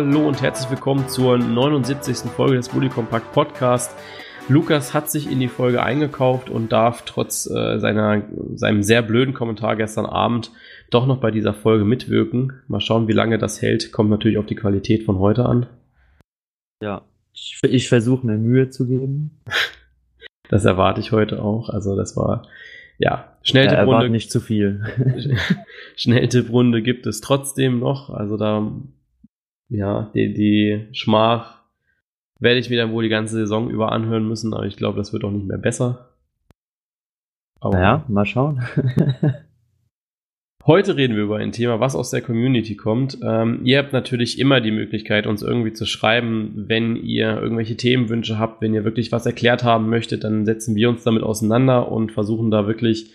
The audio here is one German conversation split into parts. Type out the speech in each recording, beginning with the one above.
Hallo und herzlich willkommen zur 79. Folge des Bully Compact Podcast. Lukas hat sich in die Folge eingekauft und darf trotz äh, seiner, seinem sehr blöden Kommentar gestern Abend doch noch bei dieser Folge mitwirken. Mal schauen, wie lange das hält. Kommt natürlich auf die Qualität von heute an. Ja, ich, ich versuche mir Mühe zu geben. Das erwarte ich heute auch. Also das war ja Schnelltipprunde. Ja, nicht zu viel. Schnelltipprunde gibt es trotzdem noch. Also da ja die, die Schmach werde ich mir dann wohl die ganze Saison über anhören müssen. Aber ich glaube, das wird auch nicht mehr besser. Aber naja, mal schauen. Heute reden wir über ein Thema, was aus der Community kommt. Ähm, ihr habt natürlich immer die Möglichkeit, uns irgendwie zu schreiben, wenn ihr irgendwelche Themenwünsche habt, wenn ihr wirklich was erklärt haben möchtet, dann setzen wir uns damit auseinander und versuchen da wirklich,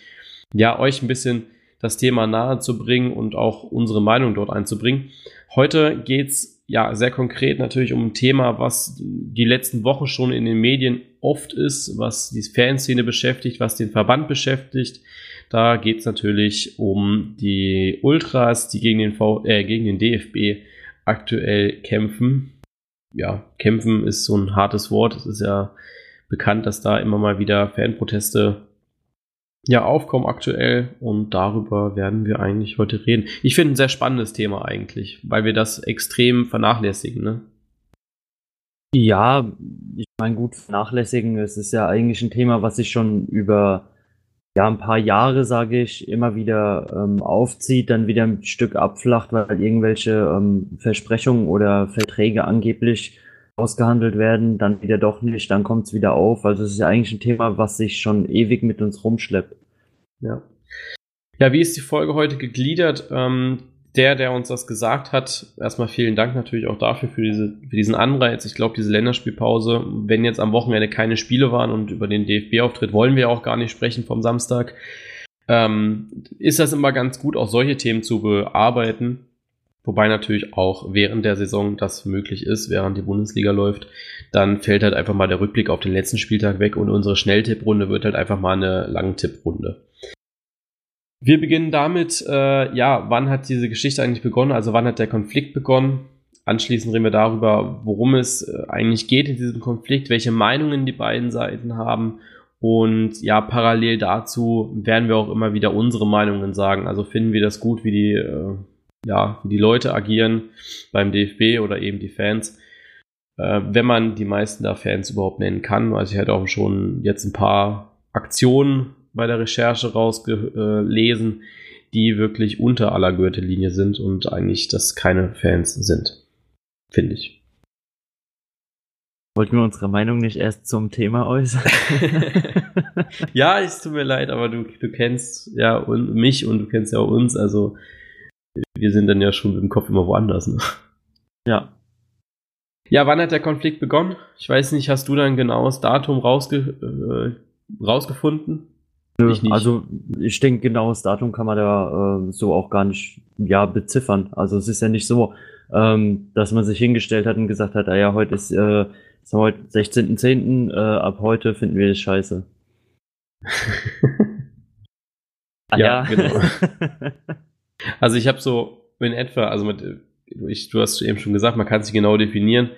ja, euch ein bisschen das Thema nahe zu bringen und auch unsere Meinung dort einzubringen. Heute geht's ja sehr konkret natürlich um ein Thema, was die letzten Wochen schon in den Medien oft ist, was die Fanszene beschäftigt, was den Verband beschäftigt da geht es natürlich um die Ultras, die gegen den, v äh, gegen den DFB aktuell kämpfen. Ja, kämpfen ist so ein hartes Wort. Es ist ja bekannt, dass da immer mal wieder Fanproteste ja, aufkommen aktuell und darüber werden wir eigentlich heute reden. Ich finde ein sehr spannendes Thema eigentlich, weil wir das extrem vernachlässigen, ne? Ja, ich meine, gut, vernachlässigen, es ist ja eigentlich ein Thema, was sich schon über ja, ein paar Jahre, sage ich, immer wieder ähm, aufzieht, dann wieder ein Stück abflacht, weil irgendwelche ähm, Versprechungen oder Verträge angeblich ausgehandelt werden, dann wieder doch nicht, dann kommt es wieder auf. Also es ist ja eigentlich ein Thema, was sich schon ewig mit uns rumschleppt. Ja. Ja, wie ist die Folge heute gegliedert? Ähm, der, der uns das gesagt hat, erstmal vielen Dank natürlich auch dafür, für, diese, für diesen Anreiz. Ich glaube, diese Länderspielpause, wenn jetzt am Wochenende keine Spiele waren und über den DFB-Auftritt wollen wir auch gar nicht sprechen vom Samstag, ähm, ist das immer ganz gut, auch solche Themen zu bearbeiten. Wobei natürlich auch während der Saison das möglich ist, während die Bundesliga läuft, dann fällt halt einfach mal der Rückblick auf den letzten Spieltag weg und unsere Schnelltipprunde wird halt einfach mal eine Langtipprunde. Wir beginnen damit, äh, ja, wann hat diese Geschichte eigentlich begonnen? Also wann hat der Konflikt begonnen? Anschließend reden wir darüber, worum es äh, eigentlich geht in diesem Konflikt, welche Meinungen die beiden Seiten haben. Und ja, parallel dazu werden wir auch immer wieder unsere Meinungen sagen. Also finden wir das gut, wie die, äh, ja, wie die Leute agieren beim DFB oder eben die Fans. Äh, wenn man die meisten da Fans überhaupt nennen kann. Also ich hatte auch schon jetzt ein paar Aktionen bei der Recherche rausgelesen, die wirklich unter aller Gürtellinie sind und eigentlich das keine Fans sind. Finde ich. Wollten wir unsere Meinung nicht erst zum Thema äußern? ja, es tut mir leid, aber du, du kennst ja und mich und du kennst ja uns, also wir sind dann ja schon mit dem Kopf immer woanders. Ne? Ja. Ja, wann hat der Konflikt begonnen? Ich weiß nicht, hast du da ein genaues Datum rausge äh, rausgefunden? Nö, ich also ich denke, genaues Datum kann man da äh, so auch gar nicht ja, beziffern. Also es ist ja nicht so, ähm, dass man sich hingestellt hat und gesagt hat, ah ja, heute ist, äh, ist heute 16.10., äh, ab heute finden wir das scheiße. ah, ja, ja, genau. also ich habe so in etwa, also mit, ich, du hast eben schon gesagt, man kann sich genau definieren.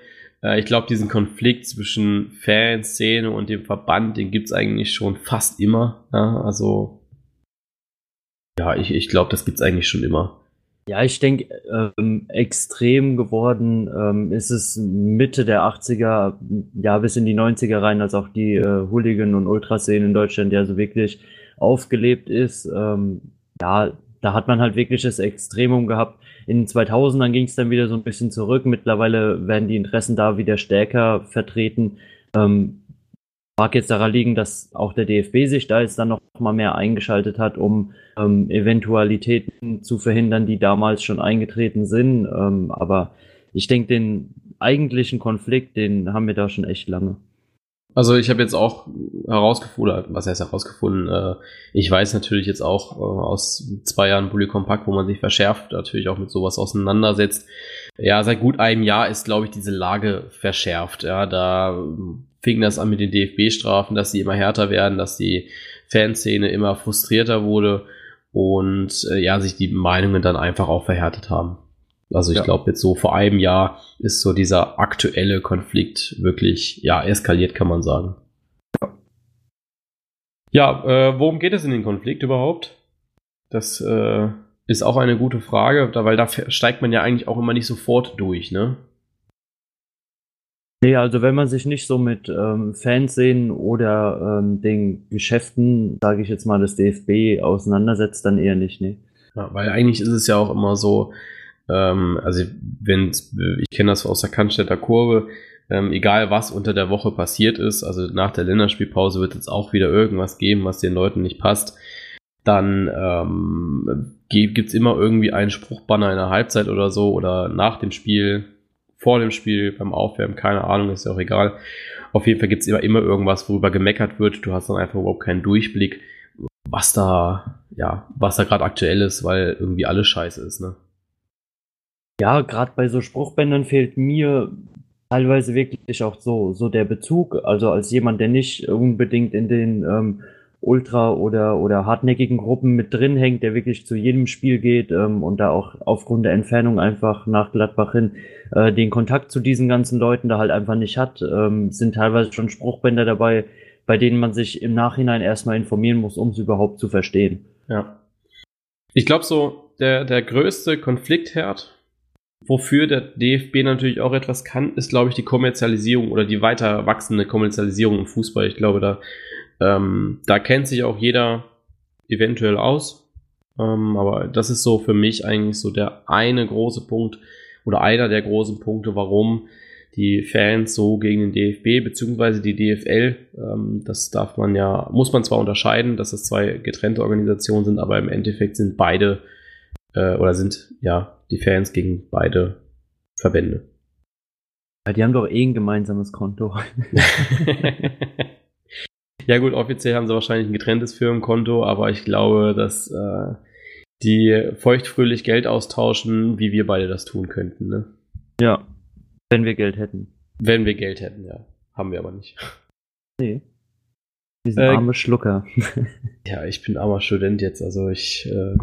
Äh, ich glaube, diesen Konflikt zwischen Fanszene und dem Verband, den gibt es eigentlich schon fast immer. Ja, also, ja, ich, ich glaube, das gibt es eigentlich schon immer. Ja, ich denke, ähm, extrem geworden ähm, ist es Mitte der 80er, ja, bis in die 90er rein, als auch die äh, Hooligan- und Ultraszene in Deutschland ja so wirklich aufgelebt ist. Ähm, ja, da hat man halt wirklich das Extremum gehabt, in den 2000ern ging es dann wieder so ein bisschen zurück. Mittlerweile werden die Interessen da wieder stärker vertreten. Ähm, mag jetzt daran liegen, dass auch der DFB sich da jetzt dann noch mal mehr eingeschaltet hat, um ähm, Eventualitäten zu verhindern, die damals schon eingetreten sind. Ähm, aber ich denke, den eigentlichen Konflikt, den haben wir da schon echt lange. Also ich habe jetzt auch herausgefunden, was heißt herausgefunden, äh, ich weiß natürlich jetzt auch äh, aus zwei Jahren Bully Compact, wo man sich verschärft, natürlich auch mit sowas auseinandersetzt. Ja, seit gut einem Jahr ist, glaube ich, diese Lage verschärft. Ja, da fing das an mit den DFB-Strafen, dass sie immer härter werden, dass die Fanszene immer frustrierter wurde und äh, ja, sich die Meinungen dann einfach auch verhärtet haben. Also ich ja. glaube, jetzt so vor einem Jahr ist so dieser aktuelle Konflikt wirklich, ja, eskaliert, kann man sagen. Ja, äh, worum geht es in den Konflikt überhaupt? Das äh, ist auch eine gute Frage, da, weil da steigt man ja eigentlich auch immer nicht sofort durch, ne? Nee, also wenn man sich nicht so mit ähm, Fernsehen oder ähm, den Geschäften, sage ich jetzt mal, des DFB auseinandersetzt, dann eher nicht, ne? Ja, weil eigentlich ist es ja auch immer so, ähm, also wenn ich kenne das aus der Cannstätter Kurve, ähm, egal was unter der Woche passiert ist, also nach der Länderspielpause wird es auch wieder irgendwas geben, was den Leuten nicht passt. Dann ähm, gibt es immer irgendwie einen Spruchbanner in der Halbzeit oder so oder nach dem Spiel, vor dem Spiel, beim Aufwärmen, keine Ahnung, ist ja auch egal. Auf jeden Fall gibt es immer, immer irgendwas, worüber gemeckert wird. Du hast dann einfach überhaupt keinen Durchblick, was da, ja, was da gerade aktuell ist, weil irgendwie alles scheiße ist, ne? Ja, gerade bei so Spruchbändern fehlt mir teilweise wirklich auch so, so der Bezug. Also als jemand, der nicht unbedingt in den ähm, Ultra- oder, oder hartnäckigen Gruppen mit drin hängt, der wirklich zu jedem Spiel geht ähm, und da auch aufgrund der Entfernung einfach nach Gladbach hin äh, den Kontakt zu diesen ganzen Leuten da halt einfach nicht hat, ähm, sind teilweise schon Spruchbänder dabei, bei denen man sich im Nachhinein erstmal informieren muss, um es überhaupt zu verstehen. Ja. Ich glaube so, der, der größte Konfliktherd Wofür der DFB natürlich auch etwas kann, ist, glaube ich, die Kommerzialisierung oder die weiter wachsende Kommerzialisierung im Fußball. Ich glaube, da, ähm, da kennt sich auch jeder eventuell aus. Ähm, aber das ist so für mich eigentlich so der eine große Punkt oder einer der großen Punkte, warum die Fans so gegen den DFB bzw. die DFL, ähm, das darf man ja, muss man zwar unterscheiden, dass es zwei getrennte Organisationen sind, aber im Endeffekt sind beide äh, oder sind ja die Fans gegen beide Verbände. Ja, die haben doch eh ein gemeinsames Konto. ja gut, offiziell haben sie wahrscheinlich ein getrenntes Firmenkonto, aber ich glaube, dass äh, die feuchtfröhlich Geld austauschen, wie wir beide das tun könnten. Ne? Ja, wenn wir Geld hätten. Wenn wir Geld hätten, ja. Haben wir aber nicht. Nee. Wir sind äh, arme Schlucker. ja, ich bin armer Student jetzt, also ich äh,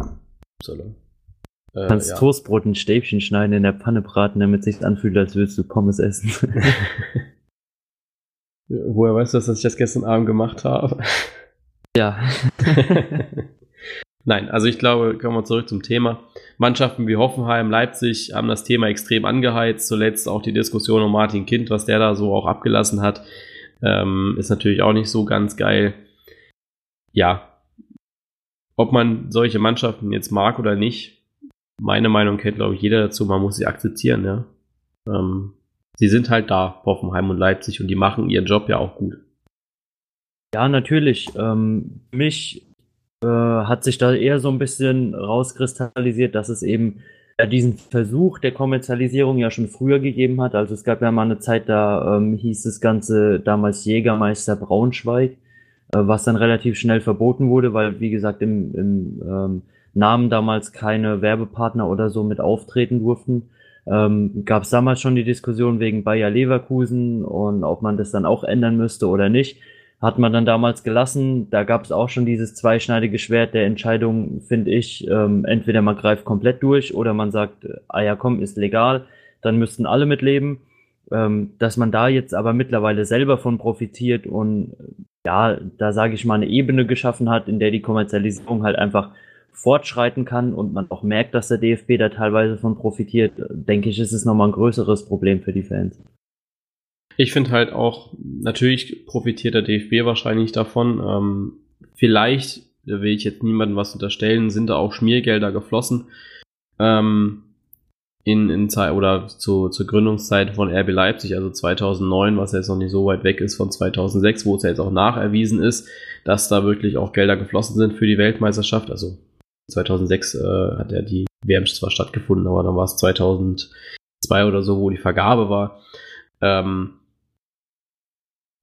soll äh, kannst ja. Toastbrot in Stäbchen schneiden, in der Pfanne braten, damit es sich anfühlt, als würdest du Pommes essen. Woher weißt du, dass ich das gestern Abend gemacht habe? Ja. Nein, also ich glaube, kommen wir zurück zum Thema. Mannschaften wie Hoffenheim, Leipzig haben das Thema extrem angeheizt. Zuletzt auch die Diskussion um Martin Kind, was der da so auch abgelassen hat, ähm, ist natürlich auch nicht so ganz geil. Ja, ob man solche Mannschaften jetzt mag oder nicht, meine Meinung kennt, glaube ich, jeder dazu. Man muss sie akzeptieren, ja. Ähm, sie sind halt da, Hoffenheim und Leipzig, und die machen ihren Job ja auch gut. Ja, natürlich. Ähm, mich äh, hat sich da eher so ein bisschen rauskristallisiert, dass es eben ja, diesen Versuch der Kommerzialisierung ja schon früher gegeben hat. Also es gab ja mal eine Zeit, da ähm, hieß das Ganze damals Jägermeister Braunschweig, äh, was dann relativ schnell verboten wurde, weil, wie gesagt, im, im ähm, Namen damals keine Werbepartner oder so mit auftreten durften. Ähm, Gab es damals schon die Diskussion wegen Bayer Leverkusen und ob man das dann auch ändern müsste oder nicht. Hat man dann damals gelassen. Da gab es auch schon dieses zweischneidige Schwert der Entscheidung, finde ich. Ähm, entweder man greift komplett durch oder man sagt, ah ja, komm, ist legal, dann müssten alle mitleben. Ähm, dass man da jetzt aber mittlerweile selber von profitiert und ja, da sage ich mal eine Ebene geschaffen hat, in der die Kommerzialisierung halt einfach fortschreiten kann und man auch merkt, dass der DFB da teilweise von profitiert, denke ich, ist es nochmal ein größeres Problem für die Fans. Ich finde halt auch, natürlich profitiert der DFB wahrscheinlich davon. Ähm, vielleicht, da will ich jetzt niemandem was unterstellen, sind da auch Schmiergelder geflossen. Ähm, in, in Zeit oder zu, zur Gründungszeit von RB Leipzig, also 2009, was jetzt noch nicht so weit weg ist von 2006, wo es ja jetzt auch nacherwiesen ist, dass da wirklich auch Gelder geflossen sind für die Weltmeisterschaft. Also 2006 äh, hat ja die WM zwar stattgefunden, aber dann war es 2002 oder so, wo die Vergabe war. Ähm,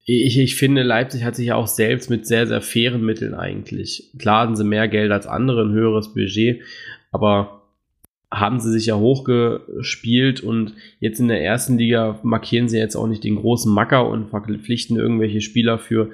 ich, ich finde, Leipzig hat sich ja auch selbst mit sehr, sehr fairen Mitteln eigentlich. Klar hatten sie mehr Geld als andere, ein höheres Budget, aber haben sie sich ja hochgespielt und jetzt in der ersten Liga markieren sie jetzt auch nicht den großen Macker und verpflichten irgendwelche Spieler für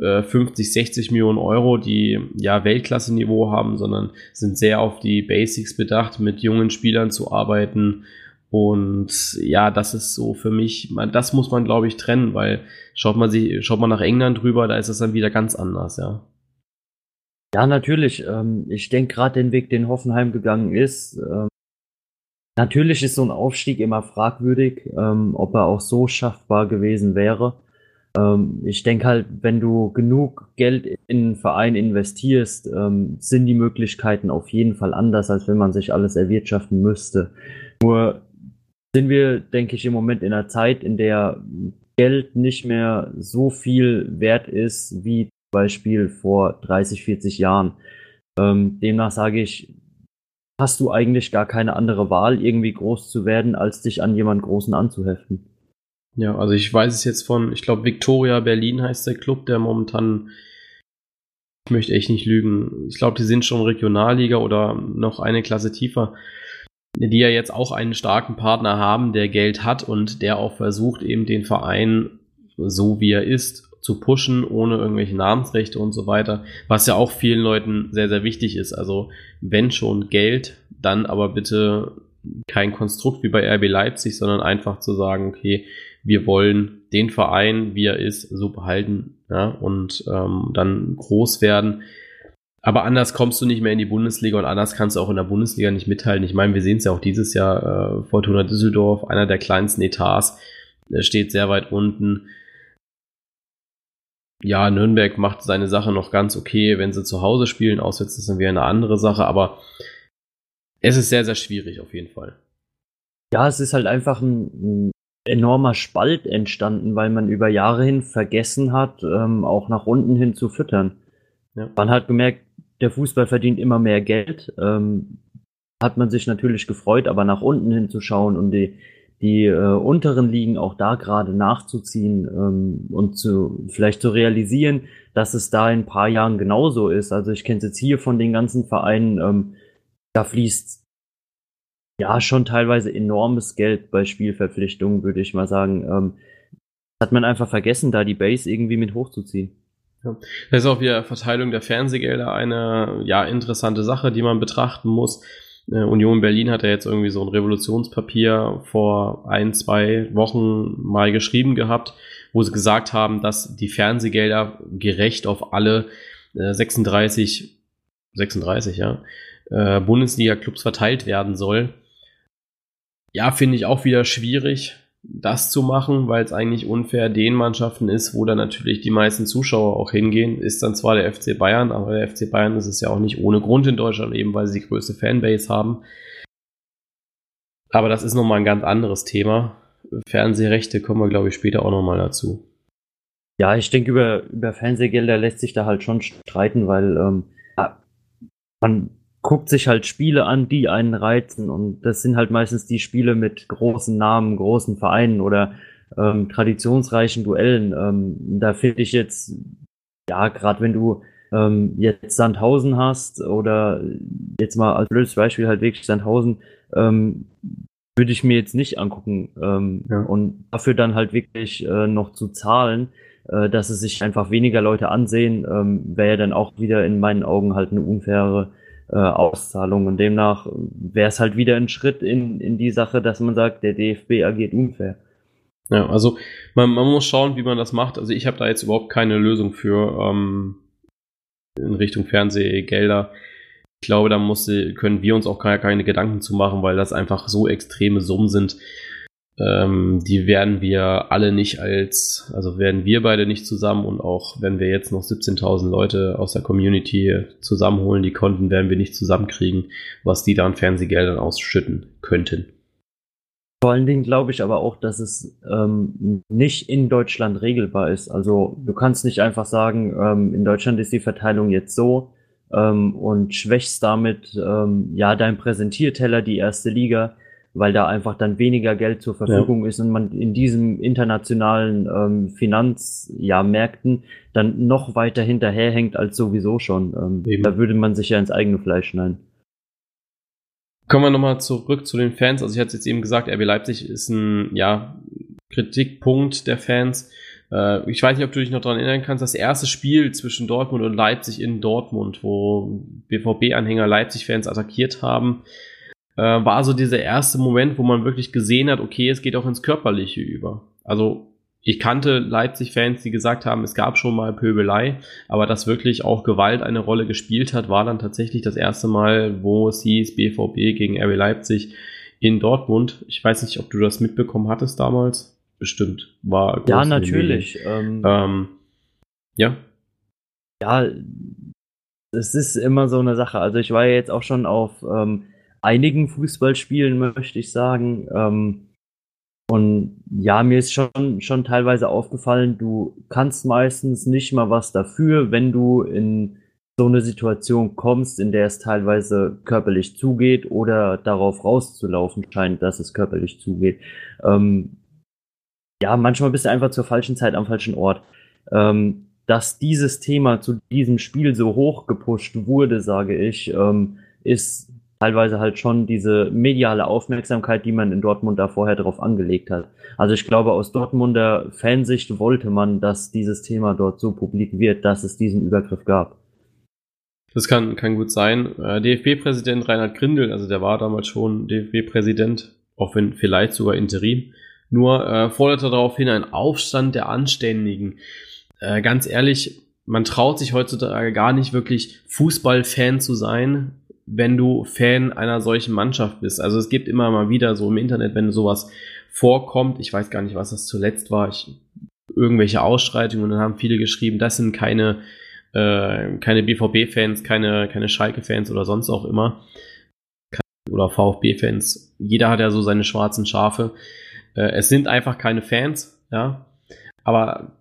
äh, 50, 60 Millionen Euro, die ja Weltklasse-Niveau haben, sondern sind sehr auf die Basics bedacht, mit jungen Spielern zu arbeiten. Und ja, das ist so für mich, man, das muss man, glaube ich, trennen, weil schaut man sich, schaut man nach England drüber, da ist es dann wieder ganz anders, ja. Ja, natürlich. Ähm, ich denke gerade den Weg, den Hoffenheim gegangen ist. Ähm, natürlich ist so ein Aufstieg immer fragwürdig, ähm, ob er auch so schaffbar gewesen wäre. Ähm, ich denke halt, wenn du genug Geld in einen Verein investierst, ähm, sind die Möglichkeiten auf jeden Fall anders, als wenn man sich alles erwirtschaften müsste. Nur sind wir, denke ich, im Moment in einer Zeit, in der Geld nicht mehr so viel wert ist wie Beispiel vor 30, 40 Jahren. Ähm, demnach sage ich, hast du eigentlich gar keine andere Wahl, irgendwie groß zu werden, als dich an jemand Großen anzuheften. Ja, also ich weiß es jetzt von, ich glaube, Victoria Berlin heißt der Club, der momentan, ich möchte echt nicht lügen, ich glaube, die sind schon Regionalliga oder noch eine Klasse tiefer, die ja jetzt auch einen starken Partner haben, der Geld hat und der auch versucht, eben den Verein so wie er ist zu pushen, ohne irgendwelche Namensrechte und so weiter, was ja auch vielen Leuten sehr, sehr wichtig ist. Also wenn schon Geld, dann aber bitte kein Konstrukt wie bei RB Leipzig, sondern einfach zu sagen, okay, wir wollen den Verein, wie er ist, so behalten ja, und ähm, dann groß werden. Aber anders kommst du nicht mehr in die Bundesliga und anders kannst du auch in der Bundesliga nicht mitteilen. Ich meine, wir sehen es ja auch dieses Jahr, äh, Fortuna Düsseldorf, einer der kleinsten Etats, steht sehr weit unten ja, Nürnberg macht seine Sache noch ganz okay, wenn sie zu Hause spielen. Auswärts ist dann wieder eine andere Sache, aber es ist sehr, sehr schwierig auf jeden Fall. Ja, es ist halt einfach ein, ein enormer Spalt entstanden, weil man über Jahre hin vergessen hat, ähm, auch nach unten hin zu füttern. Ja. Man hat gemerkt, der Fußball verdient immer mehr Geld. Ähm, hat man sich natürlich gefreut, aber nach unten hinzuschauen und die, die äh, unteren Ligen auch da gerade nachzuziehen ähm, und zu vielleicht zu realisieren, dass es da in ein paar Jahren genauso ist. Also ich kenne es jetzt hier von den ganzen Vereinen, ähm, da fließt ja schon teilweise enormes Geld bei Spielverpflichtungen, würde ich mal sagen. Ähm, hat man einfach vergessen, da die Base irgendwie mit hochzuziehen. Ja. Das ist auch wieder Verteilung der Fernsehgelder eine ja interessante Sache, die man betrachten muss. Äh, Union Berlin hat ja jetzt irgendwie so ein Revolutionspapier vor ein, zwei Wochen mal geschrieben gehabt, wo sie gesagt haben, dass die Fernsehgelder gerecht auf alle 36, äh, 36, ja, äh, Bundesliga-Clubs verteilt werden soll. Ja, finde ich auch wieder schwierig das zu machen, weil es eigentlich unfair den Mannschaften ist, wo dann natürlich die meisten Zuschauer auch hingehen, ist dann zwar der FC Bayern, aber der FC Bayern ist es ja auch nicht ohne Grund in Deutschland, eben weil sie die größte Fanbase haben. Aber das ist nochmal ein ganz anderes Thema. Fernsehrechte kommen wir, glaube ich, später auch nochmal dazu. Ja, ich denke, über, über Fernsehgelder lässt sich da halt schon streiten, weil ähm, man guckt sich halt Spiele an, die einen reizen. Und das sind halt meistens die Spiele mit großen Namen, großen Vereinen oder ähm, traditionsreichen Duellen. Ähm, da finde ich jetzt, ja, gerade wenn du ähm, jetzt Sandhausen hast oder jetzt mal als blödes Beispiel halt wirklich Sandhausen, ähm, würde ich mir jetzt nicht angucken. Ähm, ja. Und dafür dann halt wirklich äh, noch zu zahlen, äh, dass es sich einfach weniger Leute ansehen, ähm, wäre ja dann auch wieder in meinen Augen halt eine unfaire äh, Auszahlung. Und demnach wäre es halt wieder ein Schritt in, in die Sache, dass man sagt, der DFB agiert unfair. Ja, also man, man muss schauen, wie man das macht. Also ich habe da jetzt überhaupt keine Lösung für ähm, in Richtung Fernsehgelder. Ich glaube, da muss, können wir uns auch keine, keine Gedanken zu machen, weil das einfach so extreme Summen sind. Ähm, die werden wir alle nicht als, also werden wir beide nicht zusammen und auch wenn wir jetzt noch 17.000 Leute aus der Community zusammenholen, die Konten werden wir nicht zusammenkriegen, was die da an Fernsehgeldern ausschütten könnten. Vor allen Dingen glaube ich aber auch, dass es ähm, nicht in Deutschland regelbar ist. Also du kannst nicht einfach sagen, ähm, in Deutschland ist die Verteilung jetzt so ähm, und schwächst damit ähm, ja dein Präsentierteller, die erste Liga weil da einfach dann weniger Geld zur Verfügung ja. ist und man in diesem internationalen ähm, Finanzmärkten dann noch weiter hinterherhängt als sowieso schon. Ähm, da würde man sich ja ins eigene Fleisch schneiden. Kommen wir nochmal zurück zu den Fans. Also ich hatte jetzt eben gesagt, RB Leipzig ist ein ja, Kritikpunkt der Fans. Äh, ich weiß nicht, ob du dich noch daran erinnern kannst, das erste Spiel zwischen Dortmund und Leipzig in Dortmund, wo BVB-Anhänger Leipzig-Fans attackiert haben, äh, war so dieser erste Moment, wo man wirklich gesehen hat, okay, es geht auch ins Körperliche über. Also ich kannte Leipzig-Fans, die gesagt haben, es gab schon mal Pöbelei, aber dass wirklich auch Gewalt eine Rolle gespielt hat, war dann tatsächlich das erste Mal, wo es hieß BVB gegen RB Leipzig in Dortmund. Ich weiß nicht, ob du das mitbekommen hattest damals. Bestimmt. War Ja, natürlich. Ähm, ähm, ja. Ja, es ist immer so eine Sache. Also ich war ja jetzt auch schon auf ähm, einigen Fußballspielen, möchte ich sagen. Ähm, und ja, mir ist schon, schon teilweise aufgefallen, du kannst meistens nicht mal was dafür, wenn du in so eine Situation kommst, in der es teilweise körperlich zugeht oder darauf rauszulaufen scheint, dass es körperlich zugeht. Ähm, ja, manchmal bist du einfach zur falschen Zeit am falschen Ort. Ähm, dass dieses Thema zu diesem Spiel so hoch gepusht wurde, sage ich, ähm, ist teilweise halt schon diese mediale Aufmerksamkeit, die man in Dortmund da vorher drauf angelegt hat. Also ich glaube, aus Dortmunder Fansicht wollte man, dass dieses Thema dort so publik wird, dass es diesen Übergriff gab. Das kann, kann gut sein. Äh, DFB-Präsident Reinhard Grindel, also der war damals schon DFB-Präsident, auch wenn vielleicht sogar Interim, nur äh, forderte daraufhin einen Aufstand der Anständigen. Äh, ganz ehrlich, man traut sich heutzutage gar nicht wirklich Fußballfan zu sein, wenn du Fan einer solchen Mannschaft bist. Also es gibt immer mal wieder so im Internet, wenn sowas vorkommt, ich weiß gar nicht, was das zuletzt war, ich, irgendwelche Ausschreitungen und dann haben viele geschrieben, das sind keine, äh, keine BVB-Fans, keine, keine Schalke-Fans oder sonst auch immer. Oder VfB-Fans. Jeder hat ja so seine schwarzen Schafe. Äh, es sind einfach keine Fans, ja. Aber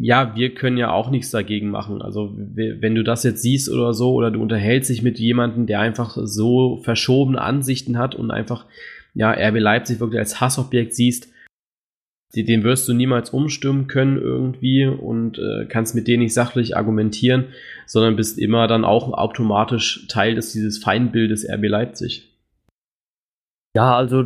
ja, wir können ja auch nichts dagegen machen. Also wenn du das jetzt siehst oder so, oder du unterhältst dich mit jemandem, der einfach so verschobene Ansichten hat und einfach, ja, RB Leipzig wirklich als Hassobjekt siehst, den wirst du niemals umstimmen können irgendwie und äh, kannst mit denen nicht sachlich argumentieren, sondern bist immer dann auch automatisch Teil des dieses Feindbildes RB Leipzig. Ja, also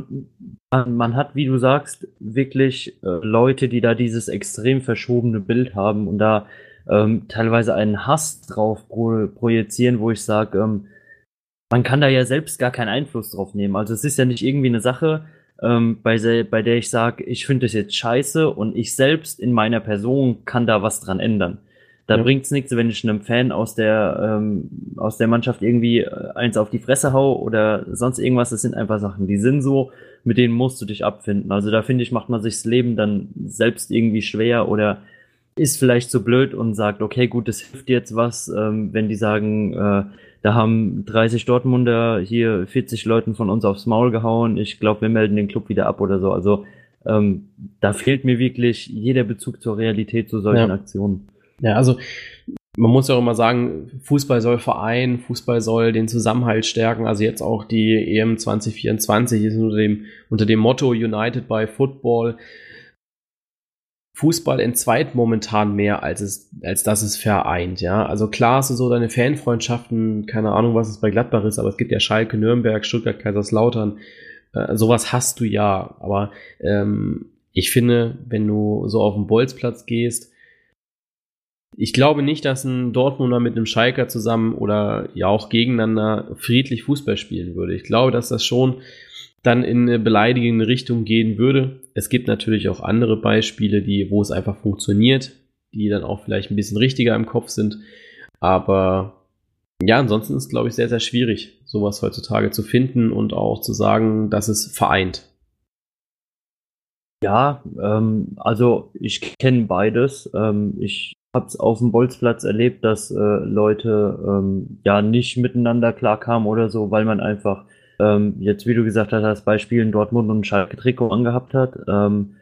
man, man, hat, wie du sagst, wirklich äh, Leute, die da dieses extrem verschobene Bild haben und da ähm, teilweise einen Hass drauf pro projizieren, wo ich sage, ähm, man kann da ja selbst gar keinen Einfluss drauf nehmen. Also es ist ja nicht irgendwie eine Sache, ähm, bei, bei der ich sage, ich finde das jetzt scheiße und ich selbst in meiner Person kann da was dran ändern. Da ja. bringt's nichts, wenn ich einem Fan aus der, ähm, aus der Mannschaft irgendwie äh, eins auf die Fresse hau oder sonst irgendwas. Das sind einfach Sachen, die sind so, mit denen musst du dich abfinden. Also da finde ich, macht man sich das Leben dann selbst irgendwie schwer oder ist vielleicht so blöd und sagt, okay, gut, das hilft jetzt was, ähm, wenn die sagen, äh, da haben 30 Dortmunder hier 40 Leuten von uns aufs Maul gehauen. Ich glaube, wir melden den Club wieder ab oder so. Also ähm, da fehlt mir wirklich jeder Bezug zur Realität zu solchen ja. Aktionen. Ja, also man muss ja auch immer sagen, Fußball soll Verein, Fußball soll den Zusammenhalt stärken. Also jetzt auch die EM 2024 ist unter dem, unter dem Motto United by Football. Fußball entzweit momentan mehr, als es, als dass es vereint, ja. Also klar hast du so deine Fanfreundschaften, keine Ahnung, was es bei Gladbach ist, aber es gibt ja Schalke, Nürnberg, Stuttgart, Kaiserslautern, äh, sowas hast du ja. Aber ähm, ich finde, wenn du so auf den Bolzplatz gehst, ich glaube nicht, dass ein Dortmunder mit einem Schalker zusammen oder ja auch gegeneinander friedlich Fußball spielen würde. Ich glaube, dass das schon dann in eine beleidigende Richtung gehen würde. Es gibt natürlich auch andere Beispiele, die, wo es einfach funktioniert, die dann auch vielleicht ein bisschen richtiger im Kopf sind. Aber ja, ansonsten ist es, glaube ich, sehr, sehr schwierig, sowas heutzutage zu finden und auch zu sagen, dass es vereint. Ja, ähm, also ich kenne beides. Ähm, ich habe es auf dem Bolzplatz erlebt, dass äh, Leute ähm, ja nicht miteinander klarkamen oder so, weil man einfach ähm, jetzt, wie du gesagt hast, das Beispiel in Dortmund und Schalke Trikot angehabt hat. Ähm,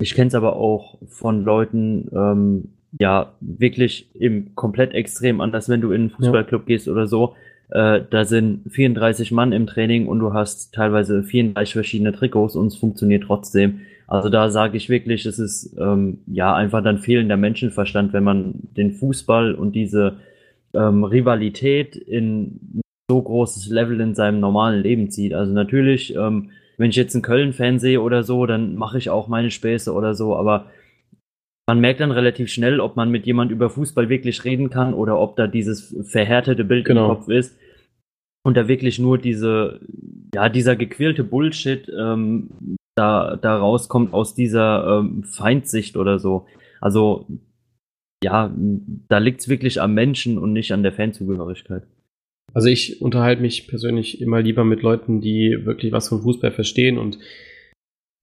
ich kenne es aber auch von Leuten, ähm, ja, wirklich im komplett extrem anders, wenn du in einen Fußballclub ja. gehst oder so. Äh, da sind 34 Mann im Training und du hast teilweise 34 verschiedene Trikots und es funktioniert trotzdem. Also da sage ich wirklich, es ist ähm, ja einfach dann fehlender Menschenverstand, wenn man den Fußball und diese ähm, Rivalität in so großes Level in seinem normalen Leben zieht. Also natürlich, ähm, wenn ich jetzt einen Köln-Fan sehe oder so, dann mache ich auch meine Späße oder so, aber man merkt dann relativ schnell, ob man mit jemand über Fußball wirklich reden kann oder ob da dieses verhärtete Bild genau. im Kopf ist und da wirklich nur diese, ja, dieser gequälte Bullshit ähm, da, da rauskommt aus dieser ähm, Feindsicht oder so. Also ja, da liegt es wirklich am Menschen und nicht an der Fanzugehörigkeit. Also ich unterhalte mich persönlich immer lieber mit Leuten, die wirklich was von Fußball verstehen und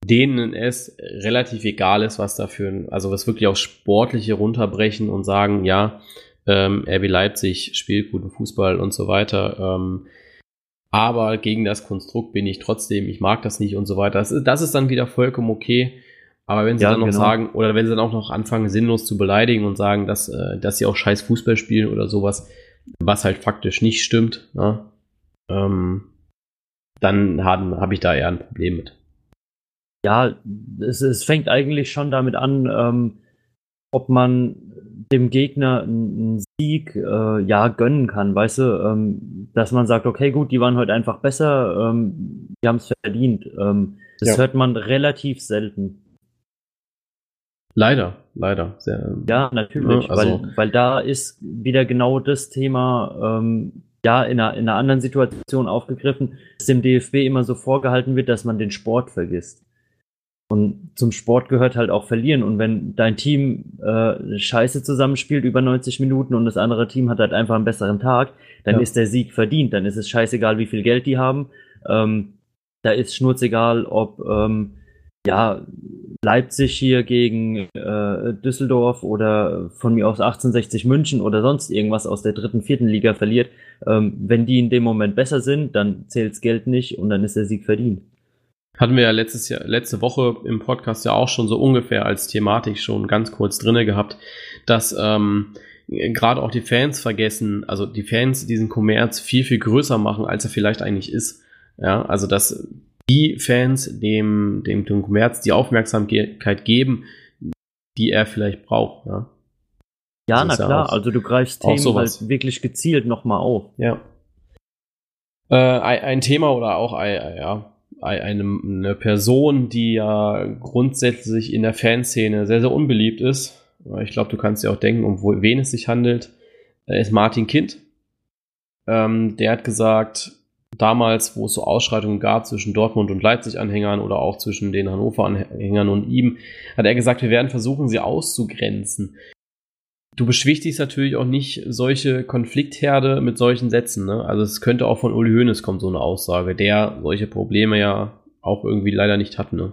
denen es relativ egal ist, was dafür, also was wirklich aufs Sportliche runterbrechen und sagen, ja, ähm, RB Leipzig spielt guten Fußball und so weiter. Ähm, aber gegen das Konstrukt bin ich trotzdem, ich mag das nicht und so weiter. Das, das ist dann wieder vollkommen okay. Aber wenn sie ja, dann noch genau. sagen, oder wenn sie dann auch noch anfangen, sinnlos zu beleidigen und sagen, dass, äh, dass sie auch scheiß Fußball spielen oder sowas, was halt faktisch nicht stimmt, ja, ähm, dann habe hab ich da eher ein Problem mit. Ja, es, es fängt eigentlich schon damit an, ähm, ob man dem Gegner einen Sieg äh, ja gönnen kann, weißt du, ähm, dass man sagt, okay, gut, die waren heute einfach besser, ähm, die haben es verdient. Ähm, das ja. hört man relativ selten. Leider, leider. Sehr, ja, natürlich, ja, also weil, weil da ist wieder genau das Thema, ähm, ja, in einer, in einer anderen Situation aufgegriffen, dass dem DFB immer so vorgehalten wird, dass man den Sport vergisst. Und zum Sport gehört halt auch verlieren. Und wenn dein Team äh, scheiße zusammenspielt über 90 Minuten und das andere Team hat halt einfach einen besseren Tag, dann ja. ist der Sieg verdient. Dann ist es scheißegal, wie viel Geld die haben. Ähm, da ist schnurzegal, ob ähm, ja, Leipzig hier gegen äh, Düsseldorf oder von mir aus 1860 München oder sonst irgendwas aus der dritten, vierten Liga verliert. Ähm, wenn die in dem Moment besser sind, dann zählt's Geld nicht und dann ist der Sieg verdient. Hatten wir ja letztes Jahr, letzte Woche im Podcast ja auch schon so ungefähr als Thematik schon ganz kurz drinne gehabt, dass ähm, gerade auch die Fans vergessen, also die Fans diesen Kommerz viel, viel größer machen, als er vielleicht eigentlich ist. Ja, also dass die Fans dem, dem, dem Kommerz die Aufmerksamkeit geben, die er vielleicht braucht. Ja, ja na klar, ja also du greifst Themen halt wirklich gezielt nochmal auf. Ja. Äh, ein, ein Thema oder auch ein, ja, eine, eine Person, die ja grundsätzlich in der Fanszene sehr, sehr unbeliebt ist. Ich glaube, du kannst dir auch denken, um wen es sich handelt, ist Martin Kind. Ähm, der hat gesagt, damals, wo es so Ausschreitungen gab zwischen Dortmund und Leipzig-Anhängern oder auch zwischen den Hannover-Anhängern und ihm, hat er gesagt, wir werden versuchen, sie auszugrenzen du beschwichtigst natürlich auch nicht solche Konfliktherde mit solchen Sätzen. Ne? Also es könnte auch von Uli Hoeneß kommen, so eine Aussage, der solche Probleme ja auch irgendwie leider nicht hat. Ne?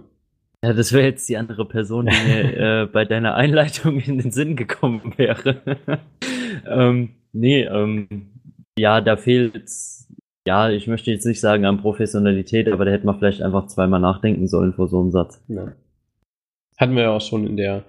Ja, das wäre jetzt die andere Person, die mir äh, bei deiner Einleitung in den Sinn gekommen wäre. ähm, nee, ähm, ja, da fehlt, ja, ich möchte jetzt nicht sagen an Professionalität, aber da hätte man vielleicht einfach zweimal nachdenken sollen vor so einem Satz. Ja. Hatten wir ja auch schon in der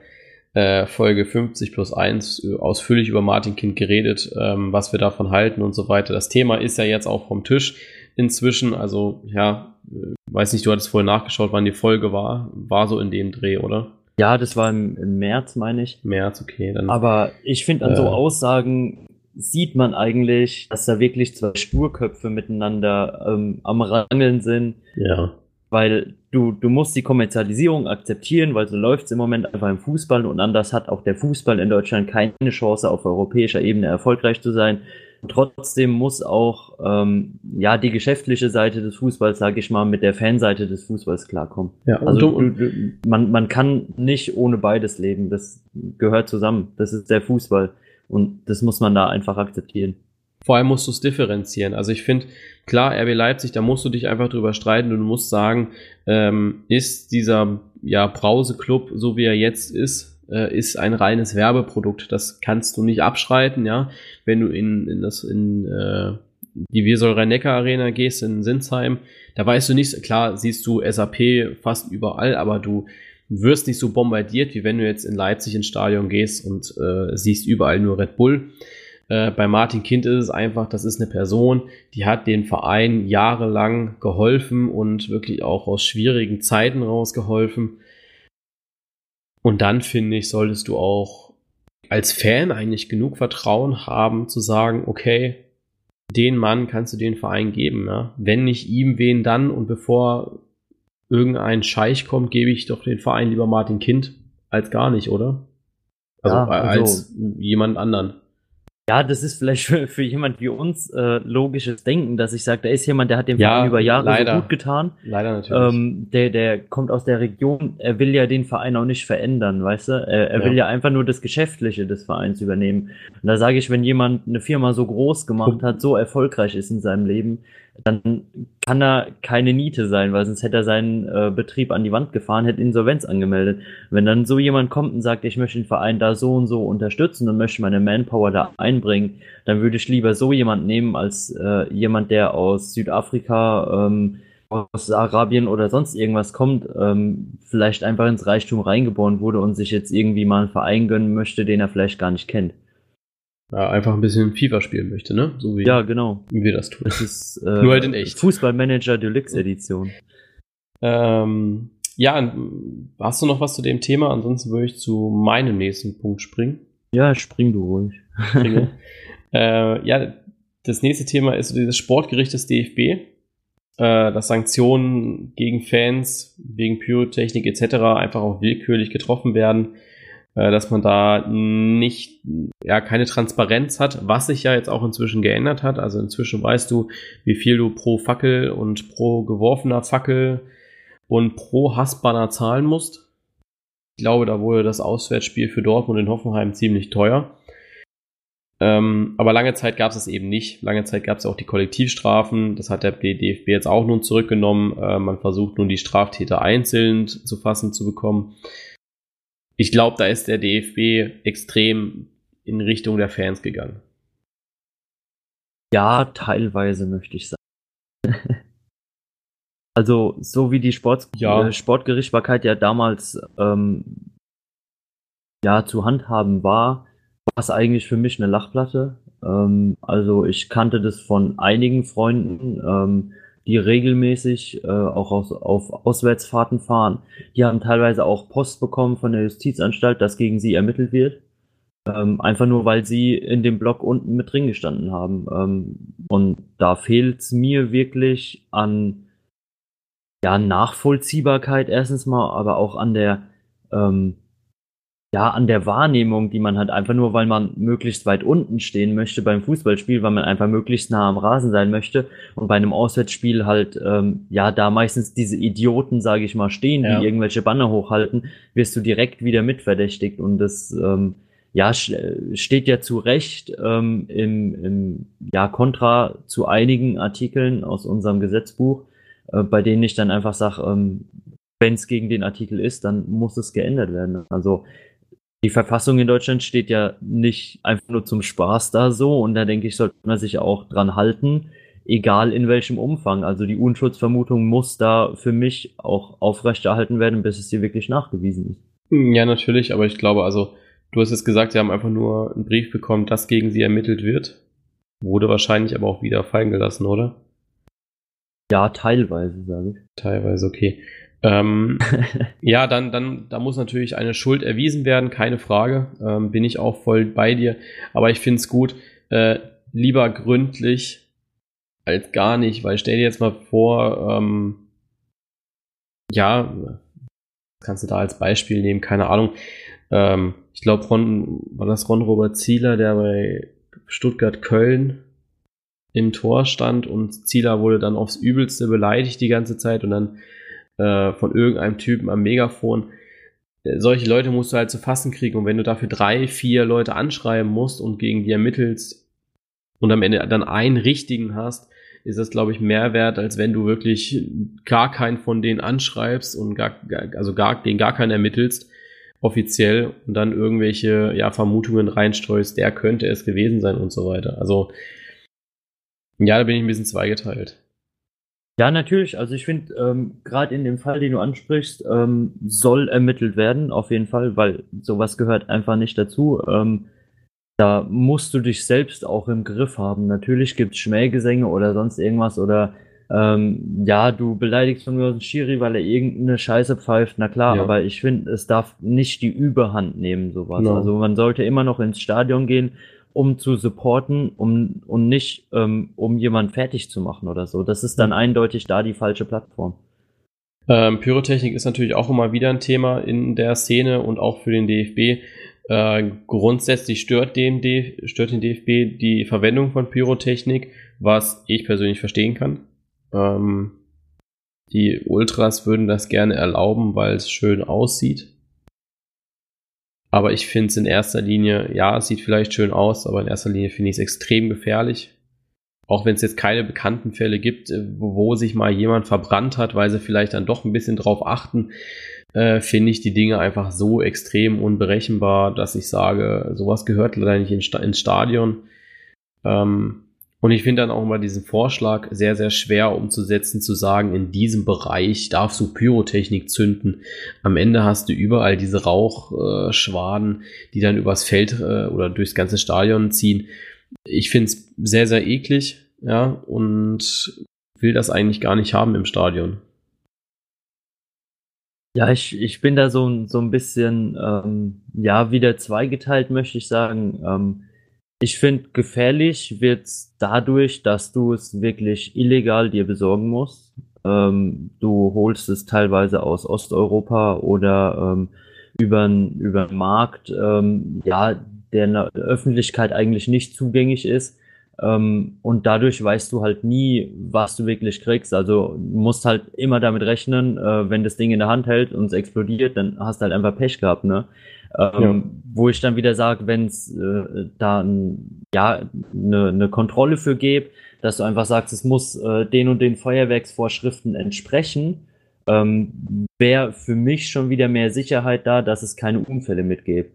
äh, Folge 50 plus 1 äh, ausführlich über Martin Kind geredet, ähm, was wir davon halten und so weiter. Das Thema ist ja jetzt auch vom Tisch inzwischen. Also, ja, äh, weiß nicht, du hattest vorher nachgeschaut, wann die Folge war. War so in dem Dreh, oder? Ja, das war im, im März, meine ich. März, okay. Dann, Aber ich finde, an äh, so Aussagen sieht man eigentlich, dass da wirklich zwei Sturköpfe miteinander ähm, am Rangeln sind. Ja. Weil du, du musst die Kommerzialisierung akzeptieren, weil so läuft es im Moment einfach im Fußball und anders hat auch der Fußball in Deutschland keine Chance, auf europäischer Ebene erfolgreich zu sein. Trotzdem muss auch ähm, ja die geschäftliche Seite des Fußballs, sage ich mal, mit der Fanseite des Fußballs klarkommen. Ja, also du, du, man, man kann nicht ohne beides leben. Das gehört zusammen. Das ist der Fußball und das muss man da einfach akzeptieren. Vor allem musst du es differenzieren. Also ich finde, klar, RB Leipzig, da musst du dich einfach drüber streiten und du musst sagen, ähm, ist dieser ja, Brause-Club, so wie er jetzt ist, äh, ist ein reines Werbeprodukt. Das kannst du nicht abschreiten, ja. Wenn du in, in das, in äh, die Wirsol Rhein-Neckar Arena gehst in Sinsheim, da weißt du nicht, klar siehst du SAP fast überall, aber du wirst nicht so bombardiert, wie wenn du jetzt in Leipzig ins Stadion gehst und äh, siehst überall nur Red Bull. Äh, bei Martin Kind ist es einfach, das ist eine Person, die hat den Verein jahrelang geholfen und wirklich auch aus schwierigen Zeiten rausgeholfen. Und dann finde ich, solltest du auch als Fan eigentlich genug Vertrauen haben, zu sagen, okay, den Mann kannst du den Verein geben. Ja? Wenn nicht ihm, wen dann? Und bevor irgendein Scheich kommt, gebe ich doch den Verein lieber Martin Kind als gar nicht, oder? Also, ja, also als jemand anderen. Ja, das ist vielleicht für, für jemand wie uns äh, logisches Denken, dass ich sage, da ist jemand, der hat dem ja, Verein über Jahre leider. so gut getan. Leider natürlich. Ähm, der, der kommt aus der Region, er will ja den Verein auch nicht verändern, weißt du? Er, er Ja. will ja einfach nur das Geschäftliche des Vereins übernehmen. Und da sage ich, wenn jemand eine Firma so groß gemacht hat, so erfolgreich ist in seinem Leben, dann kann er keine Niete sein, weil sonst hätte er seinen äh, Betrieb an die Wand gefahren, hätte Insolvenz angemeldet. Wenn dann so jemand kommt und sagt, ich möchte den Verein da so und so unterstützen und möchte meine Manpower da einbringen, dann würde ich lieber so jemand nehmen als äh, jemand, der aus Südafrika, ähm, aus Arabien oder sonst irgendwas kommt, ähm, vielleicht einfach ins Reichtum reingeboren wurde und sich jetzt irgendwie mal einen Verein gönnen möchte, den er vielleicht gar nicht kennt. Ja, einfach ein bisschen FIFA spielen möchte, ne? So wie Ja, genau. wir das tun. Das ist äh, Nur halt in echt. Fußballmanager Deluxe Edition. Ähm, ja, hast du noch was zu dem Thema? Ansonsten würde ich zu meinem nächsten Punkt springen. Ja, spring du ruhig. äh, ja, das nächste Thema ist dieses Sportgericht des DFB, äh, dass Sanktionen gegen Fans wegen Pyrotechnik etc. einfach auch willkürlich getroffen werden, dass man da nicht, ja, keine Transparenz hat, was sich ja jetzt auch inzwischen geändert hat. Also inzwischen weißt du, wie viel du pro Fackel und pro geworfener Fackel und pro Hassbanner zahlen musst. Ich glaube, da wurde das Auswärtsspiel für Dortmund in Hoffenheim ziemlich teuer. Ähm, aber lange Zeit gab es das eben nicht. Lange Zeit gab es auch die Kollektivstrafen. Das hat der DFB jetzt auch nun zurückgenommen. Äh, man versucht nun die Straftäter einzeln zu fassen zu bekommen. Ich glaube, da ist der DFB extrem in Richtung der Fans gegangen. Ja, teilweise möchte ich sagen. also, so wie die Sport, Ja. äh, Sportgerichtbarkeit ja damals ähm, ja zu handhaben war, war es eigentlich für mich eine Lachplatte. Ähm, also ich kannte das von einigen Freunden, ähm, die regelmäßig äh, auch aus, auf Auswärtsfahrten fahren. Die haben teilweise auch Post bekommen von der Justizanstalt, dass gegen sie ermittelt wird. Ähm, einfach nur, weil sie in dem Block unten mit drin gestanden haben. Ähm, und da fehlt es mir wirklich an ja, Nachvollziehbarkeit erstens mal, aber auch an der ähm, ja, an der Wahrnehmung, die man hat, einfach nur, weil man möglichst weit unten stehen möchte beim Fußballspiel, weil man einfach möglichst nah am Rasen sein möchte und bei einem Auswärtsspiel halt, ähm, ja, da meistens diese Idioten, sage ich mal, stehen, Ja. die irgendwelche Banner hochhalten, wirst du direkt wieder mitverdächtigt und das, ähm, ja, steht ja zu Recht ähm, im, im ja, Kontra zu einigen Artikeln aus unserem Gesetzbuch, äh, bei denen ich dann einfach sage, ähm, wenn es gegen den Artikel ist, dann muss es geändert werden. Also die Verfassung in Deutschland steht ja nicht einfach nur zum Spaß da so und da denke ich, sollte man sich auch dran halten, egal in welchem Umfang. Also die Unschutzvermutung muss da für mich auch aufrechterhalten werden, bis es dir wirklich nachgewiesen ist. Ja, natürlich, aber ich glaube, also, du hast jetzt gesagt, sie haben einfach nur einen Brief bekommen, dass gegen sie ermittelt wird. Wurde wahrscheinlich aber auch wieder fallen gelassen, oder? Ja, teilweise, sage ich. Teilweise, okay. Ähm, ja, dann, dann, da muss natürlich eine Schuld erwiesen werden, keine Frage. Ähm, bin ich auch voll bei dir. Aber ich finde es gut, äh, lieber gründlich als gar nicht, weil stell dir jetzt mal vor, ähm, ja, kannst du da als Beispiel nehmen, keine Ahnung. Ähm, ich glaube, Ron, war das Ron Robert Zieler, der bei Stuttgart Köln im Tor stand und Zieler wurde dann aufs Übelste beleidigt die ganze Zeit und dann äh, von irgendeinem Typen am Megafon. Äh, Solche Leute musst du halt zu fassen kriegen und wenn du dafür drei, vier Leute anschreiben musst und gegen die ermittelst und am Ende dann einen richtigen hast, ist das, glaube ich, mehr wert, als wenn du wirklich gar keinen von denen anschreibst und gar, also gar, den gar keinen ermittelst, offiziell, und dann irgendwelche ja, Vermutungen reinstreust, der könnte es gewesen sein und so weiter. Also, ja, da bin ich ein bisschen zweigeteilt. Ja, natürlich. Also ich finde, ähm, gerade in dem Fall, den du ansprichst, ähm, soll ermittelt werden, auf jeden Fall, weil sowas gehört einfach nicht dazu. Ähm, da musst du dich selbst auch im Griff haben. Natürlich gibt's Schmähgesänge oder sonst irgendwas oder ähm, ja, du beleidigst von mir den Schiri, weil er irgendeine Scheiße pfeift, na klar, Ja. aber ich finde, es darf nicht die Überhand nehmen, sowas. Genau. Also man sollte immer noch ins Stadion gehen, um zu supporten, um und nicht um, um jemanden fertig zu machen oder so. Das ist dann eindeutig da die falsche Plattform. Ähm, Pyrotechnik ist natürlich auch immer wieder ein Thema in der Szene und auch für den DFB. Äh, grundsätzlich stört den, stört den DFB die Verwendung von Pyrotechnik, was ich persönlich verstehen kann. Ähm, die Ultras würden das gerne erlauben, weil es schön aussieht. Aber ich finde es in erster Linie, ja, es sieht vielleicht schön aus, aber in erster Linie finde ich es extrem gefährlich. Auch wenn es jetzt keine bekannten Fälle gibt, äh, wo, sich mal jemand verbrannt hat, weil sie vielleicht dann doch ein bisschen drauf achten, äh, finde ich die Dinge einfach so extrem unberechenbar, dass ich sage, sowas gehört leider nicht ins Stadion. Ähm, und ich finde dann auch mal diesen Vorschlag sehr, sehr schwer umzusetzen, zu sagen, in diesem Bereich darfst du Pyrotechnik zünden. Am Ende hast du überall diese Rauchschwaden, die dann übers Feld äh, oder durchs ganze Stadion ziehen. Ich finde es sehr, sehr eklig, ja, und will das eigentlich gar nicht haben im Stadion. Ja, ich, ich bin da so, so ein bisschen, ähm, ja, wieder zweigeteilt, möchte ich sagen. Ähm, ich finde, gefährlich wird's dadurch, dass du es wirklich illegal dir besorgen musst. Ähm, du holst es teilweise aus Osteuropa oder ähm, über einen Markt, ähm, ja, der in der Öffentlichkeit eigentlich nicht zugänglich ist. Ähm, und dadurch weißt du halt nie, was du wirklich kriegst. Also musst halt immer damit rechnen, äh, wenn das Ding in der Hand hält und es explodiert, dann hast du halt einfach Pech gehabt, ne? Ähm, ja. Wo ich dann wieder sage, wenn es äh, da ein, ja eine, eine Kontrolle für gibt, dass du einfach sagst, es muss äh, den und den Feuerwerksvorschriften entsprechen, ähm, wäre für mich schon wieder mehr Sicherheit da, dass es keine Unfälle mitgibt.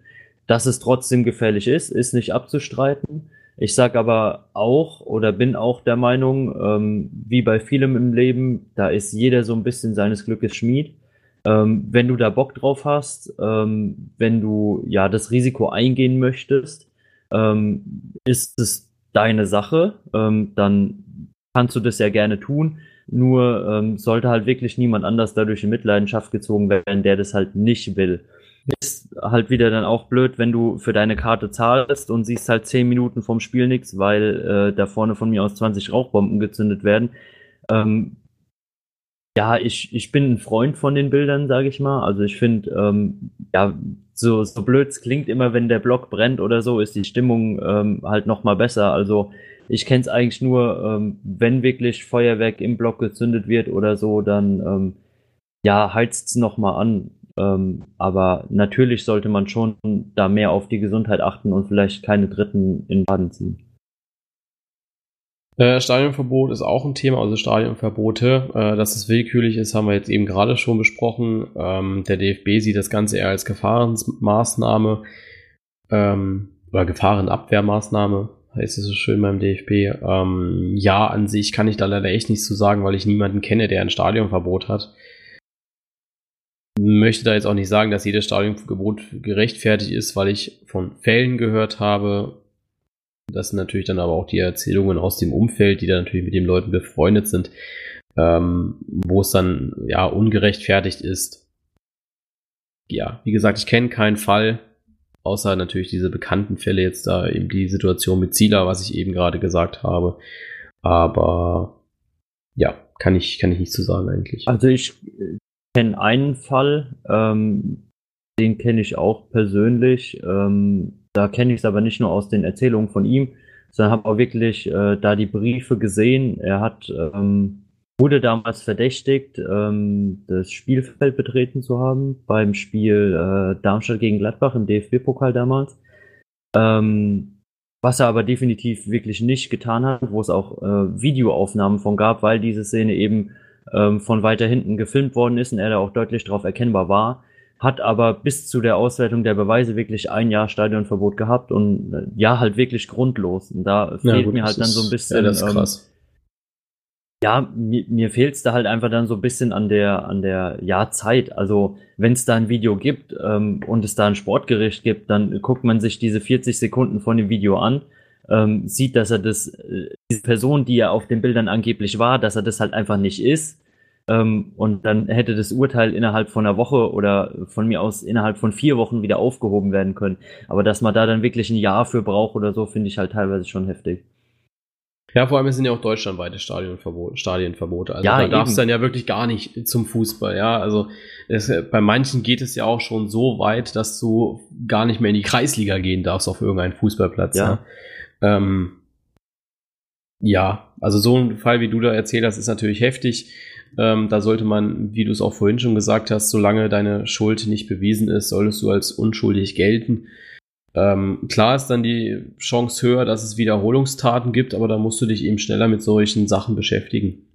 Dass es trotzdem gefährlich ist, ist nicht abzustreiten. Ich sage aber auch oder bin auch der Meinung, ähm, wie bei vielem im Leben, da ist jeder so ein bisschen seines Glückes Schmied. Ähm, wenn du da Bock drauf hast, ähm, wenn du ja das Risiko eingehen möchtest, ähm, ist es deine Sache, ähm, dann kannst du das ja gerne tun. Nur ähm, sollte halt wirklich niemand anders dadurch in Mitleidenschaft gezogen werden, der das halt nicht will. Ist halt wieder dann auch blöd, wenn du für deine Karte zahlst und siehst halt 10 Minuten vom Spiel nichts, weil äh, da vorne von mir aus 20 Rauchbomben gezündet werden. Ähm, ja, ich, ich bin ein Freund von den Bildern, sage ich mal. Also ich finde, ähm, ja, so, so blöd es klingt immer, wenn der Block brennt oder so, ist die Stimmung ähm, halt noch mal besser. Also ich kenne es eigentlich nur, ähm, wenn wirklich Feuerwerk im Block gezündet wird oder so, dann ähm, ja, heizt es noch mal an. Ähm, aber natürlich sollte man schon da mehr auf die Gesundheit achten und vielleicht keine Dritten in Baden ziehen. Äh, Stadionverbot ist auch ein Thema, also Stadionverbote. Äh, dass es willkürlich ist, haben wir jetzt eben gerade schon besprochen. Ähm, der DFB sieht das Ganze eher als Gefahrenmaßnahme ähm, oder Gefahrenabwehrmaßnahme, heißt es so schön beim DFB. Ähm, ja, an sich kann ich da leider echt nichts zu sagen, weil ich niemanden kenne, der ein Stadionverbot hat. Möchte da jetzt auch nicht sagen, dass jedes Stadionverbot gerechtfertigt ist, weil ich von Fällen gehört habe, das sind natürlich dann aber auch die Erzählungen aus dem Umfeld, die dann natürlich mit den Leuten befreundet sind, ähm, wo es dann ja ungerechtfertigt ist. Ja, wie gesagt, ich kenne keinen Fall, außer natürlich diese bekannten Fälle jetzt da eben die Situation mit Zieler, was ich eben gerade gesagt habe. Aber ja, kann ich, kann ich nicht zu sagen eigentlich. Also ich kenne einen Fall, ähm, den kenne ich auch persönlich. Ähm, da kenne ich es aber nicht nur aus den Erzählungen von ihm, sondern habe auch wirklich äh, da die Briefe gesehen. Er hat ähm, wurde damals verdächtigt, ähm, das Spielfeld betreten zu haben beim Spiel äh, Darmstadt gegen Gladbach im DFB-Pokal damals. Ähm, was er aber definitiv wirklich nicht getan hat, wo es auch äh, Videoaufnahmen von gab, weil diese Szene eben ähm, von weiter hinten gefilmt worden ist und er da auch deutlich darauf erkennbar war hat aber bis zu der Auswertung der Beweise wirklich ein Jahr Stadionverbot gehabt und äh, ja, halt wirklich grundlos. Und da fehlt ja, gut, mir halt dann so ein bisschen. Ja, ist ähm, krass. Ähm, ja, mir, mir fehlt es da halt einfach dann so ein bisschen an der, an der ja, Zeit. Also, wenn es da ein Video gibt ähm, und es da ein Sportgericht gibt, dann guckt man sich diese 40 Sekunden von dem Video an, ähm, sieht, dass er das, äh, diese Person, die er auf den Bildern angeblich war, dass er das halt einfach nicht ist ähm, und dann hätte das Urteil innerhalb von einer Woche oder von mir aus innerhalb von vier Wochen wieder aufgehoben werden können. Aber dass man da dann wirklich ein Jahr für braucht oder so, finde ich halt teilweise schon heftig. Ja, vor allem sind ja auch deutschlandweite Stadionverbote. Stadienverbote. Also Ja, da darf es dann ja wirklich gar nicht zum Fußball. Ja, also es, bei manchen geht es ja auch schon so weit, dass du gar nicht mehr in die Kreisliga gehen darfst auf irgendeinen Fußballplatz. Ja. Ja, ähm, ja also so ein Fall, wie du da erzählt hast, ist natürlich heftig. Ähm, da sollte man, wie du es auch vorhin schon gesagt hast, solange deine Schuld nicht bewiesen ist, solltest du als unschuldig gelten. Ähm, klar ist dann die Chance höher, dass es Wiederholungstaten gibt, aber da musst du dich eben schneller mit solchen Sachen beschäftigen.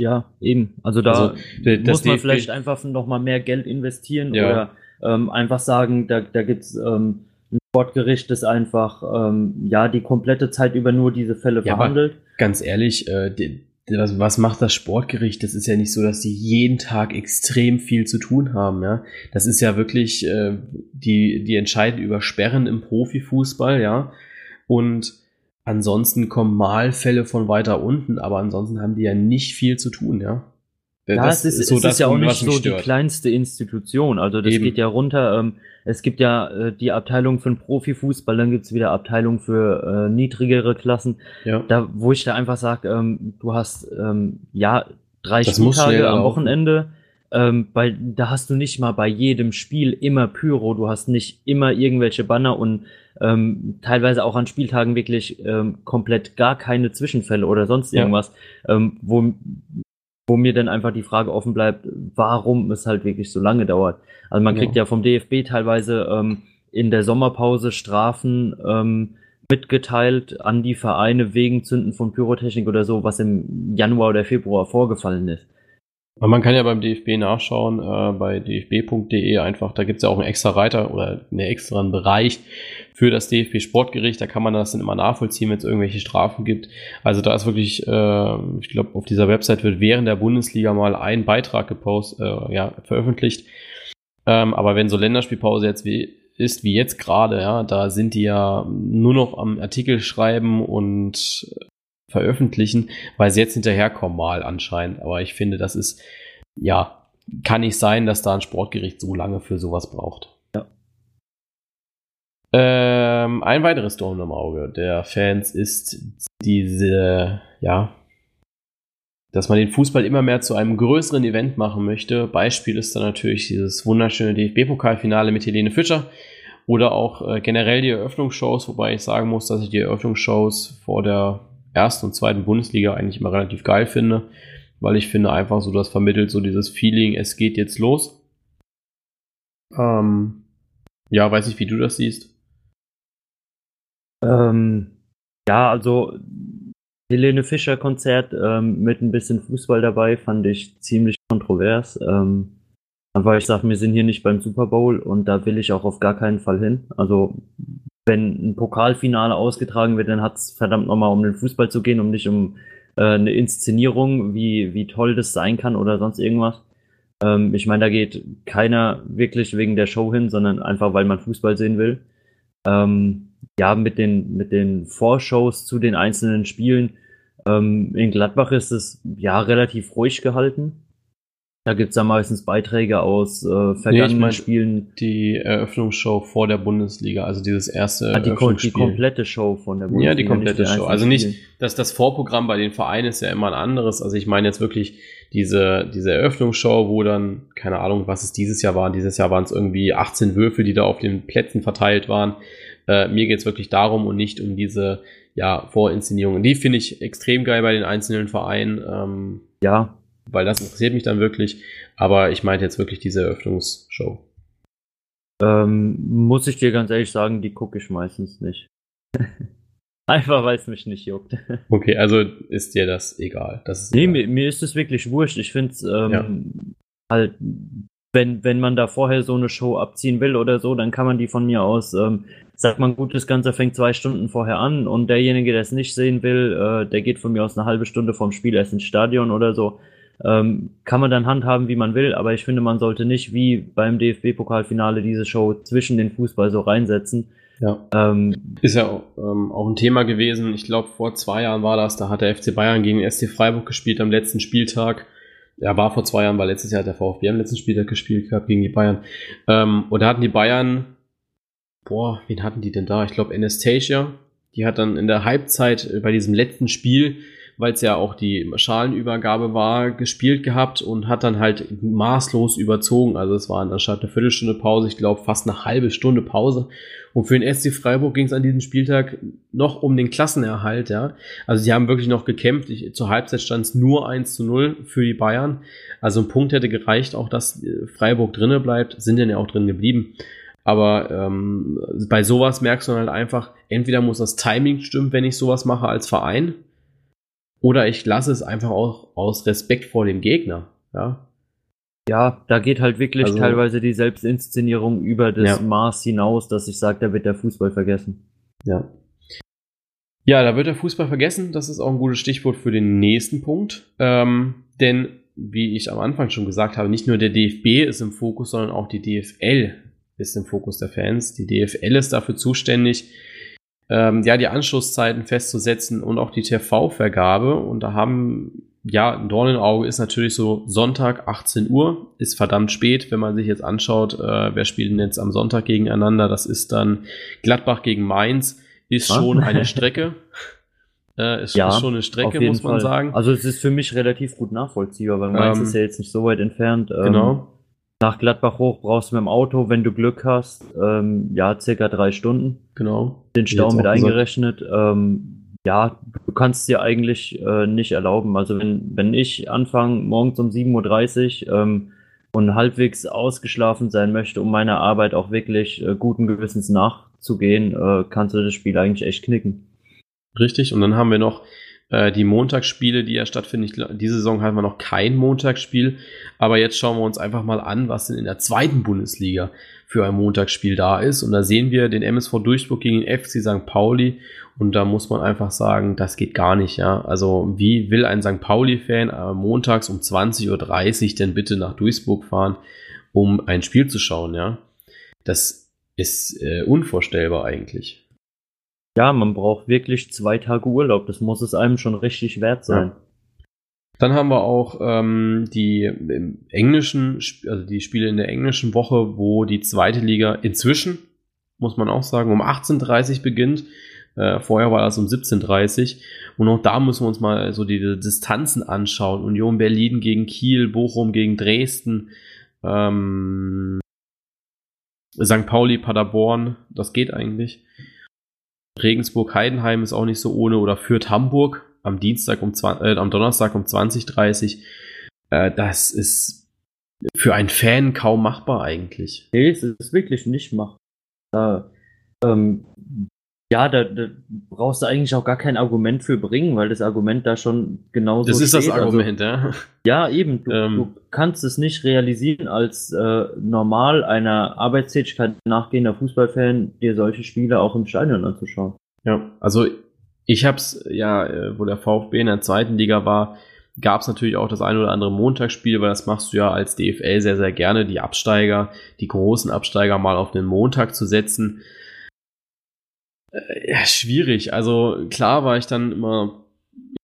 Ja, eben. Also da Also, muss man vielleicht einfach noch mal mehr Geld investieren Ja. oder ähm, einfach sagen, da, da gibt's ähm, ein Sportgericht, das einfach ähm, ja die komplette Zeit über nur diese Fälle Ja, verhandelt. Ganz ehrlich, äh, die, was, was macht das Sportgericht? Das ist ja nicht so, dass die jeden Tag extrem viel zu tun haben. Ja? Das ist ja wirklich, äh, die, die entscheiden über Sperren im Profifußball, ja. Und ansonsten kommen mal Fälle von weiter unten, aber ansonsten haben die ja nicht viel zu tun, ja. Ja, es ist, es ist ja auch nicht so die kleinste Institution. Also das Eben. geht ja runter. Ähm, es gibt ja äh, die Abteilung für den Profifußball, dann gibt's wieder Abteilung für äh, niedrigere Klassen. Ja. Da, wo ich da einfach sage, ähm, du hast ähm, ja drei Das Spieltage am. Wochenende. Ähm, bei, da hast du nicht mal bei jedem Spiel immer Pyro, du hast nicht immer irgendwelche Banner und ähm, teilweise auch an Spieltagen wirklich ähm, komplett gar keine Zwischenfälle oder sonst Ja. irgendwas, ähm, wo, wo mir dann einfach die Frage offen bleibt, warum es halt wirklich so lange dauert. Also man Ja. kriegt ja vom DFB teilweise ähm, in der Sommerpause Strafen ähm, mitgeteilt an die Vereine wegen Zünden von Pyrotechnik oder so, was im Januar oder Februar vorgefallen ist. Aber man kann ja beim DFB nachschauen, äh, bei dfb.de einfach, da gibt's ja auch einen extra Reiter oder einen extra Bereich für das DFB Sportgericht, da kann man das dann immer nachvollziehen, wenn es irgendwelche Strafen gibt. Also da ist wirklich, äh, ich glaube, auf dieser Website wird während der Bundesliga mal ein Beitrag gepostet, äh, ja, veröffentlicht. Ähm, aber wenn so Länderspielpause jetzt wie ist wie jetzt gerade, ja, da sind die ja nur noch am Artikel schreiben und veröffentlichen, weil sie jetzt hinterherkommen mal anscheinend. Aber ich finde, das ist, ja, kann nicht sein, dass da ein Sportgericht so lange für sowas braucht. Ja. Ähm, ein weiteres Dorn im Auge der Fans ist diese, ja, dass man den Fußball immer mehr zu einem größeren Event machen möchte. Beispiel ist dann natürlich dieses wunderschöne DFB-Pokalfinale mit Helene Fischer oder auch äh, generell die Eröffnungsshows, wobei ich sagen muss, dass ich die Eröffnungsshows vor der ersten und zweiten Bundesliga eigentlich immer relativ geil finde, weil ich finde einfach so, das vermittelt so dieses Feeling, es geht jetzt los. Ähm, ja, weiß nicht, wie du das siehst. Ähm, ja, also Helene Fischer Konzert ähm, mit ein bisschen Fußball dabei fand ich ziemlich kontrovers. Ähm, aber ich sag, wir sind hier nicht beim Super Bowl und da will ich auch auf gar keinen Fall hin. Also wenn ein Pokalfinale ausgetragen wird, dann hat's verdammt nochmal um den Fußball zu gehen, um nicht um äh, eine Inszenierung, wie, wie toll das sein kann oder sonst irgendwas. Ähm, ich meine, da geht keiner wirklich wegen der Show hin, sondern einfach, weil man Fußball sehen will. Ähm, ja, mit den, mit den Vorshows zu den einzelnen Spielen. Ähm, in Gladbach ist es ja relativ ruhig gehalten. Da gibt's ja meistens Beiträge aus äh, vergangenen mein- Spielen. Die Eröffnungsshow vor der Bundesliga, also dieses erste Ah, die, ko- die komplette Show von der Ja, die Bundesliga, komplette Show. Also nicht, dass das Vorprogramm bei den Vereinen ist ja immer ein anderes. Also ich meine jetzt wirklich diese, diese Eröffnungsshow, wo dann, keine Ahnung, was es dieses Jahr war. Dieses Jahr waren es irgendwie 18 Würfel, die da auf den Plätzen verteilt waren. Äh, mir geht's wirklich darum und nicht um diese ja, Vorinszenierungen. Die finde ich extrem geil bei den einzelnen Vereinen, ähm, Ja, weil das interessiert mich dann wirklich. Aber ich meinte jetzt wirklich diese Eröffnungsshow. ähm, muss ich dir ganz ehrlich sagen, die gucke ich meistens nicht. Einfach weil es mich nicht juckt. Okay, also ist dir das egal. Das ist Nee, egal. mir, mir ist es wirklich wurscht. Ich finde es ähm, Ja. halt, wenn, wenn man da vorher so eine Show abziehen will oder so, dann kann man die von mir aus, ähm, sagt man, gut, das Ganze fängt zwei Stunden vorher an und derjenige, der es nicht sehen will, äh, der geht von mir aus eine halbe Stunde vom Spiel erst ins Stadion oder so. Ähm, kann man dann handhaben, wie man will, aber ich finde, man sollte nicht wie beim DFB-Pokalfinale diese Show zwischen den Fußball so reinsetzen. Ja. Ähm, Ist ja ähm, auch ein Thema gewesen. Ich glaube, vor zwei Jahren war das. Da hat der FC Bayern gegen SC Freiburg gespielt am letzten Spieltag. Ja, war vor zwei Jahren, weil letztes Jahr hat der VfB am letzten Spieltag gespielt gehabt gegen die Bayern. Ähm, und da hatten die Bayern, boah, wen hatten die denn da? Ich glaube, Anastasia. Die hat dann in der Halbzeit bei diesem letzten Spiel weil es ja auch die Schalenübergabe war, gespielt gehabt und hat dann halt maßlos überzogen. Also es war anstatt eine Viertelstunde Pause, ich glaube fast eine halbe Stunde Pause. Und für den SC Freiburg ging es an diesem Spieltag noch um den Klassenerhalt, ja. Also sie haben wirklich noch gekämpft. Ich, zur Halbzeit stand es nur 1 zu 0 für die Bayern. Also ein Punkt hätte gereicht, auch dass äh, Freiburg drinne bleibt, sind dann ja auch drin geblieben. Aber ähm, bei sowas merkst du halt einfach, entweder muss das Timing stimmen, wenn ich sowas mache als Verein, oder ich lasse es einfach auch aus Respekt vor dem Gegner. Ja, ja da geht halt wirklich also, teilweise die Selbstinszenierung über das ja. Maß hinaus, dass ich sage, da wird der Fußball vergessen. Ja. Ja, da wird der Fußball vergessen. Das ist auch ein gutes Stichwort für den nächsten Punkt. Ähm, denn, wie ich am Anfang schon gesagt habe, nicht nur der DFB ist im Fokus, sondern auch die DFL ist im Fokus der Fans. Die DFL ist dafür zuständig, ähm, ja, die Anschlusszeiten festzusetzen und auch die TV-Vergabe. Und da haben, ja, ein Dorn im Auge ist natürlich so Sonntag 18 Uhr, ist verdammt spät, wenn man sich jetzt anschaut, äh, wer spielt denn jetzt am Sonntag gegeneinander. Das ist dann Gladbach gegen Mainz, ist Was? schon eine Strecke. Äh, ist, ja, ist, schon eine Strecke, muss man Fall. sagen. Also es ist für mich relativ gut nachvollziehbar, weil Mainz ähm, ist ja jetzt nicht so weit entfernt. Ähm, genau. Nach Gladbach hoch brauchst du mit dem Auto, wenn du Glück hast, ähm, ja, circa drei Stunden. Genau. Den Stau mit eingerechnet. Ähm, ja, du kannst dir eigentlich äh, nicht erlauben. Also wenn, wenn ich anfange morgens um 7.30 Uhr ähm, und halbwegs ausgeschlafen sein möchte, um meiner Arbeit auch wirklich äh, guten Gewissens nachzugehen, äh, kannst du das Spiel eigentlich echt knicken. Richtig, und dann haben wir noch äh, die Montagsspiele, die ja stattfinden. Diese Saison hatten wir noch kein Montagsspiel, aber jetzt schauen wir uns einfach mal an, was denn in der zweiten Bundesliga für ein Montagsspiel da ist. Und da sehen wir den MSV Duisburg gegen den FC St. Pauli. Und da muss man einfach sagen, das geht gar nicht, ja. Also, wie will ein St. Pauli-Fan äh, montags um 20.30 Uhr denn bitte nach Duisburg fahren, um ein Spiel zu schauen, ja? Das ist äh, unvorstellbar eigentlich. Ja, man braucht wirklich zwei Tage Urlaub. Das muss es einem schon richtig wert sein. Ja. Dann haben wir auch ähm, die englischen, also die Spiele in der englischen Woche, wo die zweite Liga inzwischen, muss man auch sagen, um 18.30 Uhr beginnt. Äh, vorher war das um 17.30 Uhr. Und auch da müssen wir uns mal so die, die Distanzen anschauen. Union Berlin gegen Kiel, Bochum gegen Dresden, ähm, St. Pauli, Paderborn, das geht eigentlich. Regensburg-Heidenheim ist auch nicht so ohne oder Fürth Hamburg am Dienstag um äh, am Donnerstag um 20.30 äh, das ist für einen Fan kaum machbar eigentlich. Nee, es ist wirklich nicht machbar. Ähm, ja, da, da, brauchst du eigentlich auch gar kein Argument für bringen, weil das Argument da schon genauso Das ist steht. das also Argument, also, ja. Ja, eben. Du, ähm, du, kannst es nicht realisieren als äh, normal einer Arbeitstätigkeit nachgehender Fußballfan, dir solche Spiele auch im Stadion anzuschauen. Ja, also ich hab's ja, äh, wo der VfB in der zweiten Liga war, gab es natürlich auch das ein oder andere Montagsspiel, weil das machst du ja als DFL sehr, sehr gerne, die Absteiger, die großen Absteiger mal auf den Montag zu setzen. Äh, ja, schwierig. Also klar war ich dann immer,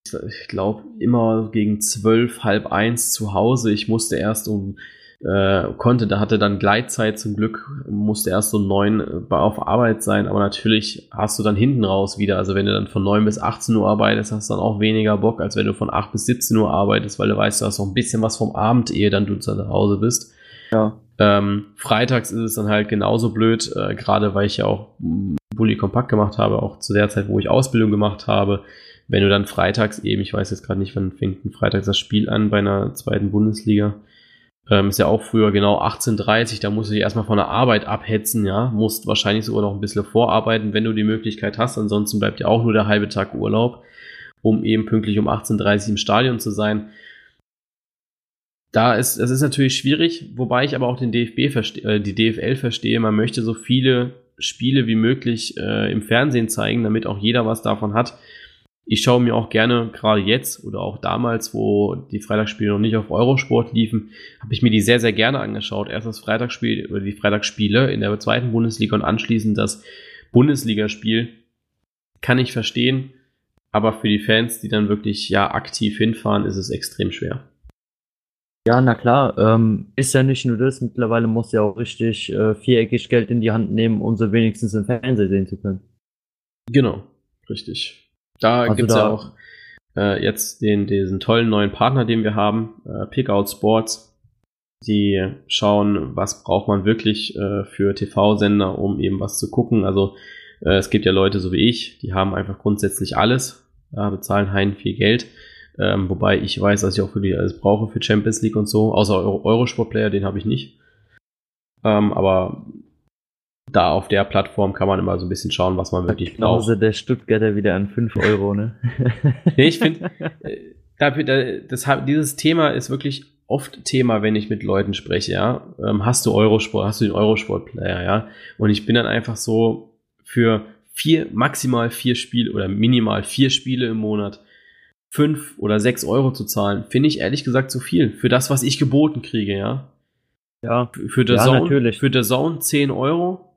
ich glaube, immer gegen zwölf, halb eins zu Hause. Ich musste erst um, äh, konnte, da hatte dann Gleitzeit zum Glück, musste erst um neun äh, auf Arbeit sein, aber natürlich hast du dann hinten raus wieder. Also wenn du dann von neun bis 18 Uhr arbeitest, hast du dann auch weniger Bock, als wenn du von acht bis 17 Uhr arbeitest, weil du weißt, du hast noch ein bisschen was vom Abend, ehe dann du zu Hause bist. Ja. Ähm, freitags ist es dann halt genauso blöd, äh, gerade weil ich ja auch Bully kompakt gemacht habe, auch zu der Zeit, wo ich Ausbildung gemacht habe. Wenn du dann freitags eben, ich weiß jetzt gerade nicht, wann fängt ein freitags das Spiel an bei einer zweiten Bundesliga, ähm, ist ja auch früher genau 18.30, da musst du dich erstmal von der Arbeit abhetzen, ja, musst wahrscheinlich sogar noch ein bisschen vorarbeiten, wenn du die Möglichkeit hast, ansonsten bleibt ja auch nur der halbe Tag Urlaub, um eben pünktlich um 18.30 im Stadion zu sein da ist, das ist natürlich schwierig, wobei ich aber auch den DFB verstehe, äh, die DFL verstehe. Man möchte so viele Spiele wie möglich äh, im Fernsehen zeigen, damit auch jeder was davon hat. Ich schaue mir auch gerne, gerade jetzt oder auch damals, wo die Freitagsspiele noch nicht auf Eurosport liefen, habe ich mir die sehr, sehr gerne angeschaut. Erst das Freitagsspiel oder die Freitagsspiele in der zweiten Bundesliga und anschließend das Bundesligaspiel. Kann ich verstehen, aber für die Fans, die dann wirklich ja aktiv hinfahren, ist es extrem schwer. Ja, na klar, ähm, ist ja nicht nur das, mittlerweile muss ja auch richtig äh, viereckig Geld in die Hand nehmen, um so wenigstens im Fernsehen sehen zu können. Genau, richtig. Da also gibt es ja auch äh, jetzt den, diesen tollen neuen Partner, den wir haben, äh, Pickout Sports. Die schauen, was braucht man wirklich äh, für TV-Sender, um eben was zu gucken. Also äh, es gibt ja Leute so wie ich, die haben einfach grundsätzlich alles, bezahlen Hein viel Geld. Ähm, wobei ich weiß, dass ich auch wirklich alles brauche für Champions League und so, außer Euro Eurosport-Player, den habe ich nicht. Ähm, aber da auf der Plattform kann man immer so ein bisschen schauen, was man wirklich braucht. Also der Stuttgarter wieder an 5 Euro, ne? nee, ich finde, äh, dieses Thema ist wirklich oft Thema, wenn ich mit Leuten spreche, ja. Ähm, hast du Eurosport, hast du den Eurosport-Player, ja? Und ich bin dann einfach so für vier, maximal vier Spiele oder minimal vier Spiele im Monat fünf oder sechs Euro zu zahlen, finde ich ehrlich gesagt zu viel. Für das, was ich geboten kriege, ja. Ja. Für der ja, Zone, natürlich. Für der Zone 10 Euro.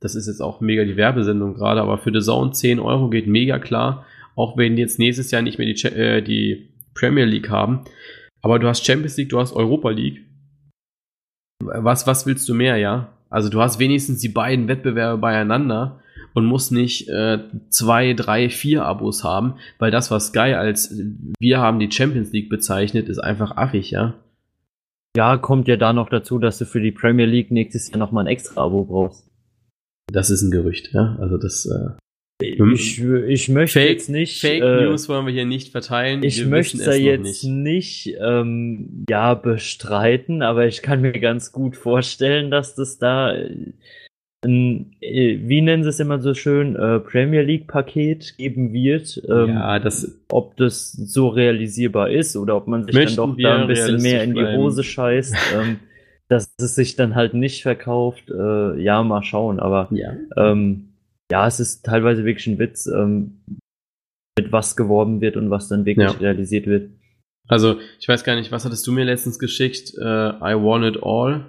Das ist jetzt auch mega die Werbesendung gerade, aber für der Zone 10 Euro geht mega klar. Auch wenn die jetzt nächstes Jahr nicht mehr die, äh, die Premier League haben. Aber du hast Champions League, du hast Europa League. Was, was willst du mehr, ja? Also du hast wenigstens die beiden Wettbewerbe beieinander und musst nicht äh, zwei, drei, vier Abos haben, weil das, was Sky als wir haben die Champions League bezeichnet, ist einfach affig, ja. Ja, kommt ja da noch dazu, dass du für die Premier League nächstes Jahr nochmal ein extra Abo brauchst. Das ist ein Gerücht, ja. Also das. Äh, ich, ich möchte Fake, jetzt nicht. Fake äh, News wollen wir hier nicht verteilen. Ich möchte es jetzt nicht, nicht ähm, ja, bestreiten, aber ich kann mir ganz gut vorstellen, dass das da ein, äh, wie nennen sie es immer so schön, äh, Premier League-Paket geben wird. Ähm, ja, das, ob das so realisierbar ist oder ob man sich dann doch da ein bisschen mehr in die Hose scheißt, ähm, dass es sich dann halt nicht verkauft. Äh, ja, mal schauen. Aber ja. Ähm, ja, es ist teilweise wirklich ein Witz, ähm, mit was geworben wird und was dann wirklich ja. realisiert wird. Also, ich weiß gar nicht, was hattest du mir letztens geschickt? Uh, I want it all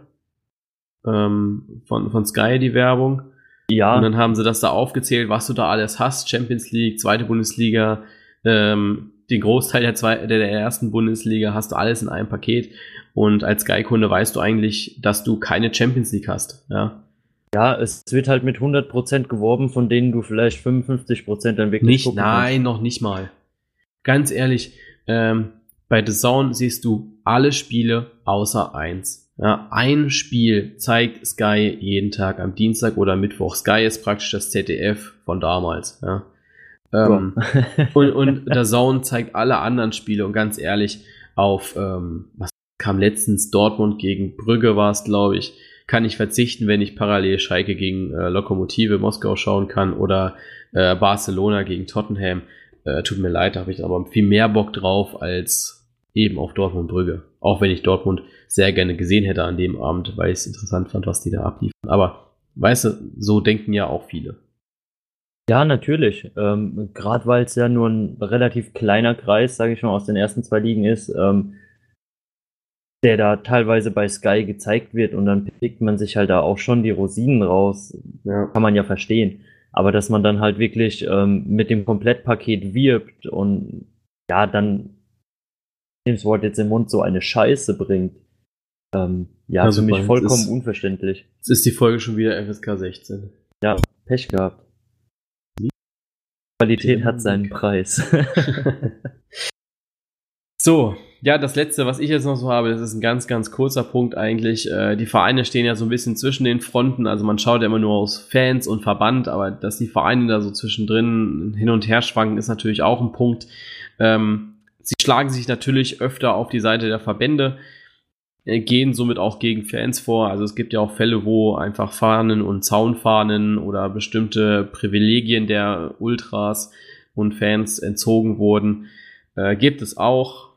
ähm, von, von Sky, die Werbung. Ja. Und dann haben sie das da aufgezählt, was du da alles hast. Champions League, zweite Bundesliga, ähm, den Großteil der, zwei, der, der ersten Bundesliga hast du alles in einem Paket. Und als Sky-Kunde weißt du eigentlich, dass du keine Champions League hast. Ja. Ja, es wird halt mit 100% geworben, von denen du vielleicht 55% dann wirklich Nicht, nein, kannst. noch nicht mal. Ganz ehrlich, ähm, bei The Zone siehst du alle Spiele außer eins. Ja, ein Spiel zeigt Sky jeden Tag am Dienstag oder Mittwoch. Sky ist praktisch das ZDF von damals. Ja. Ähm, und, und der Zone zeigt alle anderen Spiele und ganz ehrlich, auf ähm, was kam letztens Dortmund gegen Brügge war es, glaube ich, kann ich verzichten, wenn ich parallel Schalke gegen äh, Lokomotive Moskau schauen kann oder äh, Barcelona gegen Tottenham. Äh, tut mir leid, da habe ich aber viel mehr Bock drauf als eben auf Dortmund Brügge. Auch wenn ich Dortmund sehr gerne gesehen hätte an dem Abend, weil ich es interessant fand, was die da abliefern. Aber weißt du, so denken ja auch viele. Ja, natürlich. Ähm, Gerade weil es ja nur ein relativ kleiner Kreis, sage ich mal, aus den ersten zwei Ligen ist, ähm, der da teilweise bei Sky gezeigt wird und dann pickt man sich halt da auch schon die Rosinen raus. Ja. Kann man ja verstehen. Aber dass man dann halt wirklich ähm, mit dem Komplettpaket wirbt und ja, dann das Wort jetzt im Mund so eine Scheiße bringt, ähm, ja, ja, für mich vollkommen ist, unverständlich. Jetzt ist die Folge schon wieder FSK 16. Ja, Pech gehabt. Qualität hat seinen Preis. so, ja, das letzte, was ich jetzt noch so habe, das ist ein ganz, ganz kurzer Punkt eigentlich. Äh, die Vereine stehen ja so ein bisschen zwischen den Fronten. Also man schaut ja immer nur aus Fans und Verband, aber dass die Vereine da so zwischendrin hin und her schwanken, ist natürlich auch ein Punkt. Ähm, sie schlagen sich natürlich öfter auf die Seite der Verbände. Äh, gehen somit auch gegen Fans vor. Also es gibt ja auch Fälle, wo einfach Fahnen und Zaunfahnen oder bestimmte Privilegien der Ultras und Fans entzogen wurden. Äh, gibt es auch.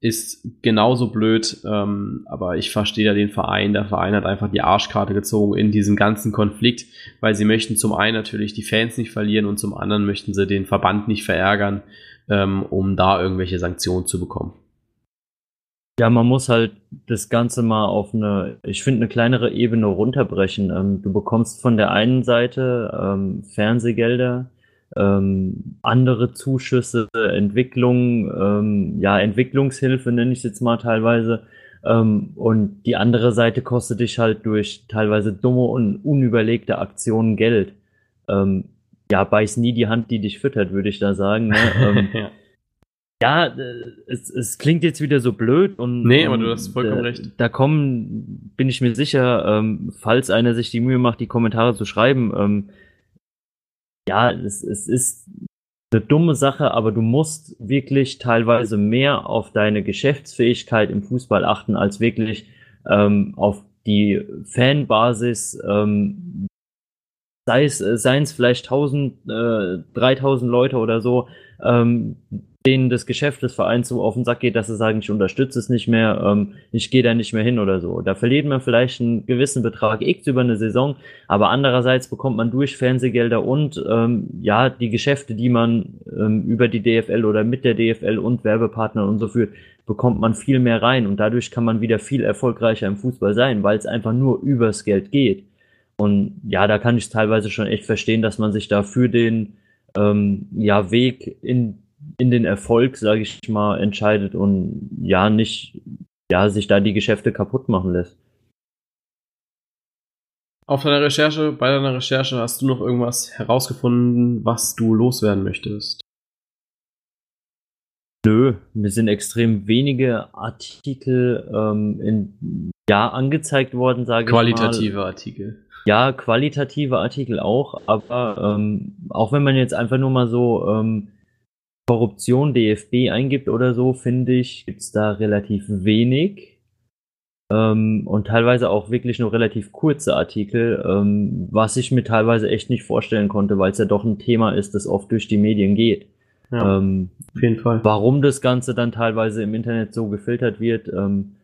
Ist genauso blöd, ähm, aber ich verstehe ja den Verein. Der Verein hat einfach die Arschkarte gezogen in diesem ganzen Konflikt, weil sie möchten zum einen natürlich die Fans nicht verlieren und zum anderen möchten sie den Verband nicht verärgern, ähm, um da irgendwelche Sanktionen zu bekommen. Ja, man muss halt das Ganze mal auf eine, ich finde, eine kleinere Ebene runterbrechen. Ähm, du bekommst von der einen Seite ähm, Fernsehgelder, ähm, andere Zuschüsse, Entwicklung, ähm, ja, Entwicklungshilfe nenne ich es jetzt mal teilweise. Ähm, und die andere Seite kostet dich halt durch teilweise dumme und unüberlegte Aktionen Geld. Ähm, ja, beiß nie die Hand, die dich füttert, würde ich da sagen. Ne? ähm, ja. Ja, äh, es, es klingt jetzt wieder so blöd und. Nee, aber du hast vollkommen da, recht. Da kommen, bin ich mir sicher, ähm, falls einer sich die Mühe macht, die Kommentare zu schreiben, ähm, ja, es, es ist eine dumme Sache, aber du musst wirklich teilweise mehr auf deine Geschäftsfähigkeit im Fußball achten, als wirklich ähm, auf die Fanbasis, ähm, sei es, seien es vielleicht 1000, äh, 3000 Leute oder so, ähm, denen das Geschäft des Vereins so auf den Sack geht, dass sie sagen, ich unterstütze es nicht mehr, ähm, ich gehe da nicht mehr hin oder so. Da verliert man vielleicht einen gewissen Betrag X über eine Saison, aber andererseits bekommt man durch Fernsehgelder und ähm, ja, die Geschäfte, die man ähm, über die DFL oder mit der DFL und Werbepartnern und so führt, bekommt man viel mehr rein und dadurch kann man wieder viel erfolgreicher im Fußball sein, weil es einfach nur übers Geld geht. Und ja, da kann ich teilweise schon echt verstehen, dass man sich da für den ähm, ja, Weg in in den Erfolg, sage ich mal, entscheidet und ja nicht, ja, sich da die Geschäfte kaputt machen lässt. Auf deiner Recherche, bei deiner Recherche hast du noch irgendwas herausgefunden, was du loswerden möchtest? Nö, mir sind extrem wenige Artikel ähm, in, ja, angezeigt worden, sage ich mal. Qualitative Artikel. Ja, qualitative Artikel auch, aber ähm, auch wenn man jetzt einfach nur mal so ähm, Korruption DFB eingibt oder so, finde ich, gibt's da relativ wenig. Ähm, und teilweise auch wirklich nur relativ kurze Artikel, ähm, was ich mir teilweise echt nicht vorstellen konnte, weil es ja doch ein Thema ist, das oft durch die Medien geht. Ja, ähm, auf jeden Fall. Warum das Ganze dann teilweise im Internet so gefiltert wird, ähm,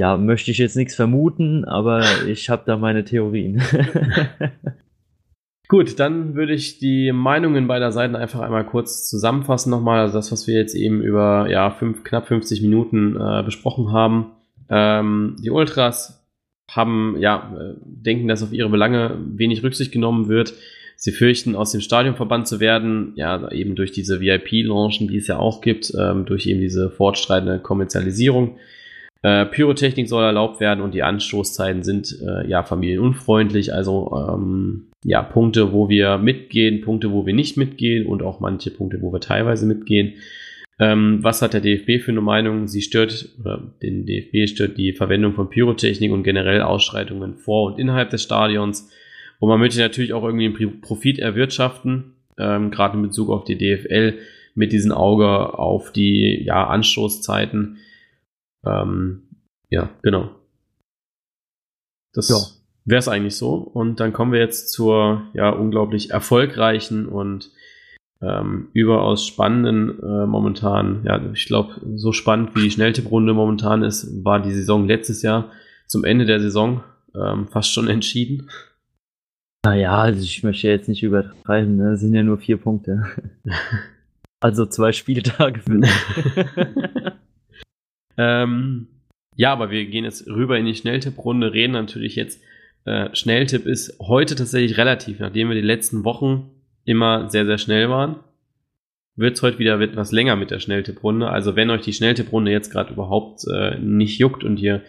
ja, möchte ich jetzt nichts vermuten, aber ich habe da meine Theorien. Gut, dann würde ich die Meinungen beider Seiten einfach einmal kurz zusammenfassen nochmal. Also das, was wir jetzt eben über ja, fünf, knapp 50 Minuten äh, besprochen haben. Ähm, die Ultras haben, ja, äh, denken, dass auf ihre Belange wenig Rücksicht genommen wird. Sie fürchten, aus dem Stadion verbannt zu werden, ja, eben durch diese VIP-Launchen, die es ja auch gibt, ähm, durch eben diese fortschreitende Kommerzialisierung. Äh, Pyrotechnik soll erlaubt werden und die Anstoßzeiten sind äh, ja familienunfreundlich, also ähm, ja, Punkte, wo wir mitgehen, Punkte, wo wir nicht mitgehen und auch manche Punkte, wo wir teilweise mitgehen. Ähm, was hat der DFB für eine Meinung? Sie stört, oder den DFB stört die Verwendung von Pyrotechnik und generell Ausschreitungen vor und innerhalb des Stadions. Und man möchte natürlich auch irgendwie einen Profit erwirtschaften, ähm, gerade in Bezug auf die DFL, mit diesem Auge auf die ja, Anstoßzeiten. Ähm, ja, genau. Das ja wäre es eigentlich so. Und dann kommen wir jetzt zur ja unglaublich erfolgreichen und ähm, überaus spannenden äh, momentan. Ja, ich glaube, so spannend wie die Schnelltipprunde momentan ist, war die Saison letztes Jahr zum Ende der Saison ähm, fast schon entschieden. Naja, also ich möchte jetzt nicht übertreiben, ne? das sind ja nur vier Punkte. also zwei Spieltage für mich. ähm, ja, aber wir gehen jetzt rüber in die Schnelltipprunde, reden natürlich jetzt äh, Schnelltipp ist heute tatsächlich relativ, nachdem wir die letzten Wochen immer sehr, sehr schnell waren. Wird es heute wieder etwas länger mit der Schnelltipprunde. Also wenn euch die Schnelltipprunde jetzt gerade überhaupt äh, nicht juckt und ihr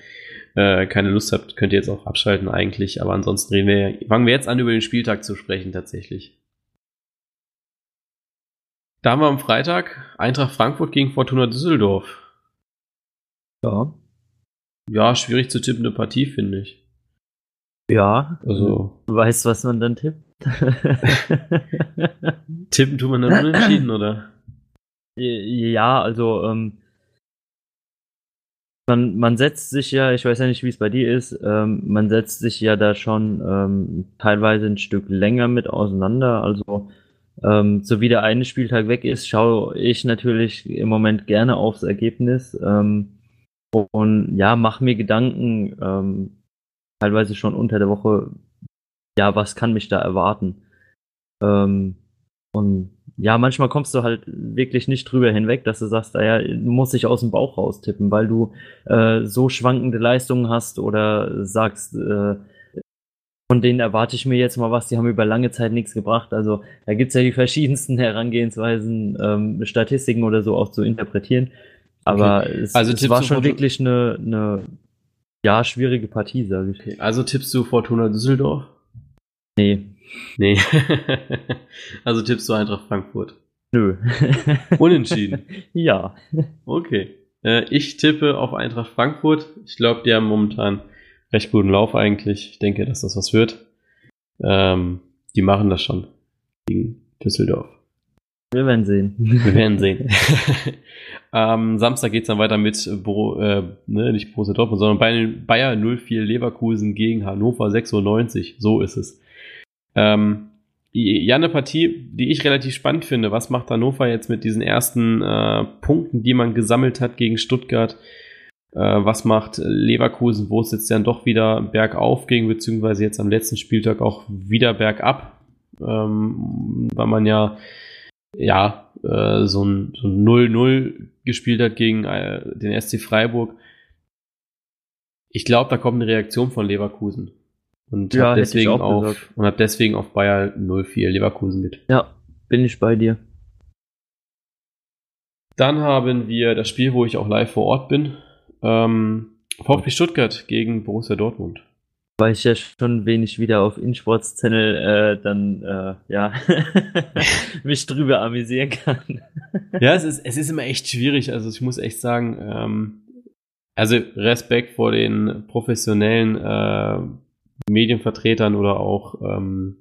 äh, keine Lust habt, könnt ihr jetzt auch abschalten eigentlich. Aber ansonsten reden wir, fangen wir jetzt an, über den Spieltag zu sprechen tatsächlich. Da haben wir am Freitag Eintracht Frankfurt gegen Fortuna Düsseldorf. Ja. Ja, schwierig zu tippende Partie, finde ich. Ja, also. Du weißt, was man dann tippt. Tippen tut man dann unentschieden, oder? Ja, also ähm, man, man setzt sich ja, ich weiß ja nicht, wie es bei dir ist, ähm, man setzt sich ja da schon ähm, teilweise ein Stück länger mit auseinander. Also ähm, so wie der eine Spieltag weg ist, schaue ich natürlich im Moment gerne aufs Ergebnis ähm, und ja, mach mir Gedanken, ähm, teilweise schon unter der Woche, ja, was kann mich da erwarten? Ähm, und ja, manchmal kommst du halt wirklich nicht drüber hinweg, dass du sagst, naja, muss ich aus dem Bauch raus tippen, weil du äh, so schwankende Leistungen hast oder sagst, äh, von denen erwarte ich mir jetzt mal was, die haben über lange Zeit nichts gebracht. Also da gibt's ja die verschiedensten Herangehensweisen, ähm, Statistiken oder so auch zu interpretieren. Aber okay. es, also es war schon wirklich eine, eine ja, schwierige Partie, sage ich. Okay, also tippst du Fortuna Düsseldorf? Nee. Nee. also tippst du Eintracht Frankfurt. Nö. Unentschieden. ja. Okay. Äh, ich tippe auf Eintracht Frankfurt. Ich glaube, die haben momentan recht guten Lauf eigentlich. Ich denke, dass das was wird. Ähm, die machen das schon gegen Düsseldorf. Wir werden sehen. Wir werden sehen. Am Samstag geht es dann weiter mit Bro, äh, ne, nicht Borussia Dortmund, sondern Bayern, Bayern 04 Leverkusen gegen Hannover 96. So ist es. Ähm, ja, eine Partie, die ich relativ spannend finde. Was macht Hannover jetzt mit diesen ersten äh, Punkten, die man gesammelt hat gegen Stuttgart? Äh, was macht Leverkusen, wo es jetzt dann doch wieder bergauf ging, beziehungsweise jetzt am letzten Spieltag auch wieder bergab? Ähm, weil man ja ja, äh, so ein, so ein 0-0 gespielt hat gegen äh, den SC Freiburg. Ich glaube, da kommt eine Reaktion von Leverkusen. Und ja, habe deswegen, auf, und hab deswegen auf Bayer 04 Leverkusen mit. Ja, bin ich bei dir. Dann haben wir das Spiel, wo ich auch live vor Ort bin. Ähm, VfB Stuttgart gegen Borussia Dortmund weil ich ja schon wenig wieder auf InSports-Channel äh, dann äh, ja mich drüber amüsieren kann. ja, es ist, es ist immer echt schwierig. Also ich muss echt sagen, ähm, also Respekt vor den professionellen äh, Medienvertretern oder auch ähm,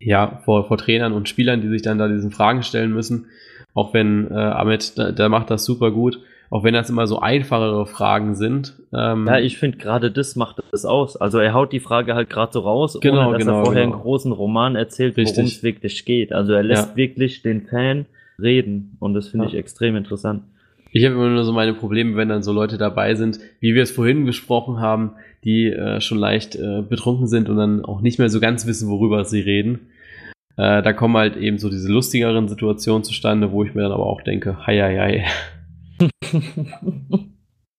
ja, vor, vor Trainern und Spielern, die sich dann da diesen Fragen stellen müssen. Auch wenn äh, Ahmed, der, der macht das super gut auch wenn das immer so einfachere Fragen sind. Ähm, ja, ich finde gerade das macht das aus. Also er haut die Frage halt gerade so raus, genau, ohne dass genau, er vorher genau. einen großen Roman erzählt, worum es wirklich geht. Also er lässt ja. wirklich den Fan reden und das finde ja. ich extrem interessant. Ich habe immer nur so meine Probleme, wenn dann so Leute dabei sind, wie wir es vorhin besprochen haben, die äh, schon leicht äh, betrunken sind und dann auch nicht mehr so ganz wissen, worüber sie reden. Äh, da kommen halt eben so diese lustigeren Situationen zustande, wo ich mir dann aber auch denke, hei, hei, hei.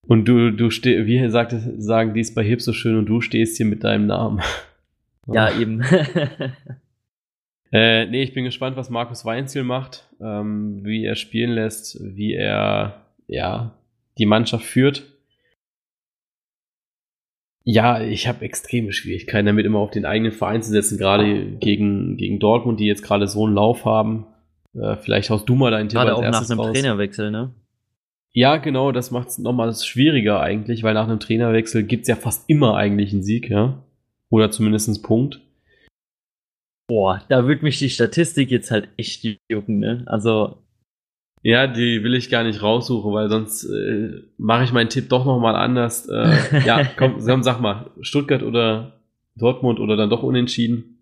und du, du stehst, wie sagt sagen die es bei Hip so schön und du stehst hier mit deinem Namen. Ja, eben. äh, nee, ich bin gespannt, was Markus Weinziel macht, ähm, wie er spielen lässt, wie er, ja, die Mannschaft führt. Ja, ich habe extreme Schwierigkeiten damit, immer auf den eigenen Verein zu setzen, gerade gegen, gegen Dortmund, die jetzt gerade so einen Lauf haben. Äh, vielleicht haust du mal deinen Tipp Gerade auch nach einem raus. Trainerwechsel, ne? Ja, genau, das macht es nochmal schwieriger eigentlich, weil nach einem Trainerwechsel gibt's ja fast immer eigentlich einen Sieg, ja. Oder zumindest einen Punkt. Boah, da würde mich die Statistik jetzt halt echt jucken, ne? Also. Ja, die will ich gar nicht raussuchen, weil sonst äh, mache ich meinen Tipp doch nochmal anders. Äh, ja, komm, komm, sag mal, Stuttgart oder Dortmund oder dann doch unentschieden?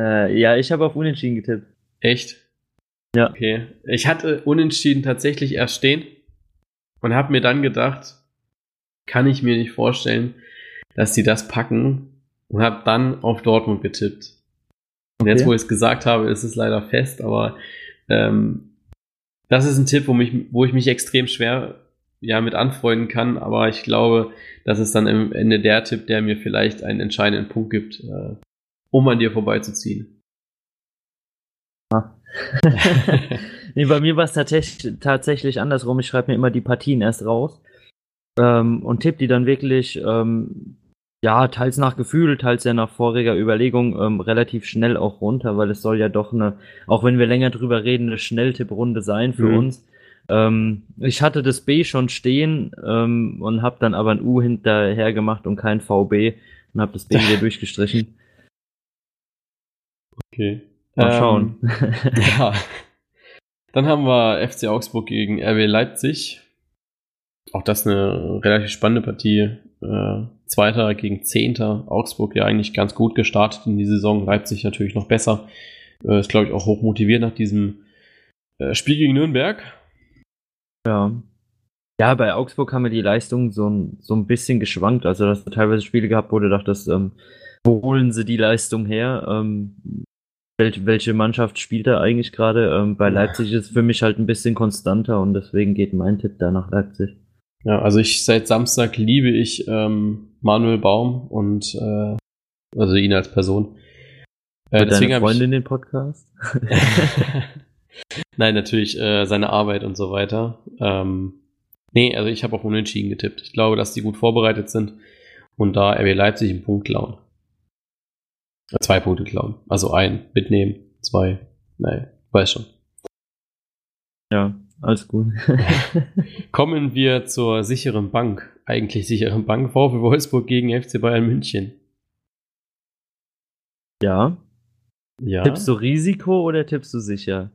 Äh, ja, ich habe auf unentschieden getippt. Echt? Ja. Okay. Ich hatte unentschieden tatsächlich erst stehen und habe mir dann gedacht, kann ich mir nicht vorstellen, dass die das packen und habe dann auf Dortmund getippt. Und okay. jetzt, wo ich es gesagt habe, ist es leider fest, aber ähm, das ist ein Tipp, wo, mich, wo ich mich extrem schwer ja, mit anfreunden kann, aber ich glaube, das ist dann am Ende der Tipp, der mir vielleicht einen entscheidenden Punkt gibt, äh, um an dir vorbeizuziehen. Ah. nee, bei mir war es tatsächlich, tatsächlich andersrum. Ich schreibe mir immer die Partien erst raus ähm, und tippe die dann wirklich, ähm, ja, teils nach Gefühl, teils ja nach voriger Überlegung ähm, relativ schnell auch runter, weil es soll ja doch eine, auch wenn wir länger drüber reden, eine Schnelltipprunde sein für mhm. uns. Ähm, ich hatte das B schon stehen ähm, und habe dann aber ein U hinterher gemacht und kein VB und habe das B wieder durchgestrichen. Okay. Mal schauen. Ähm, ja. Dann haben wir FC Augsburg gegen RB Leipzig. Auch das eine relativ spannende Partie. Äh, Zweiter gegen Zehnter. Augsburg ja eigentlich ganz gut gestartet in die Saison. Leipzig natürlich noch besser. Äh, ist, glaube ich, auch hoch motiviert nach diesem äh, Spiel gegen Nürnberg. Ja. Ja, bei Augsburg haben wir die Leistung so ein, so ein bisschen geschwankt. Also, dass teilweise Spiele gehabt wurde, dachte ich, ähm, wo holen sie die Leistung her? Ähm, welche, welche Mannschaft spielt er eigentlich gerade? Ähm, bei Leipzig ist es für mich halt ein bisschen konstanter und deswegen geht mein Tipp da nach Leipzig. Ja, also ich seit Samstag liebe ich ähm, Manuel Baum und äh, also ihn als Person. Äh, deswegen deine Freundin ich, den Podcast? Nein, natürlich äh, seine Arbeit und so weiter. Ähm, nee, also ich habe auch unentschieden getippt. Ich glaube, dass die gut vorbereitet sind und da RB Leipzig einen Punkt klauen. Zwei Punkte klauen. Also ein mitnehmen, zwei. Nein, weiß schon. Ja, alles gut. Kommen wir zur sicheren Bank. Eigentlich sicheren Bank. VfB Wolfsburg gegen FC Bayern München. ja. Ja. Tippst du Risiko oder tippst du sicher?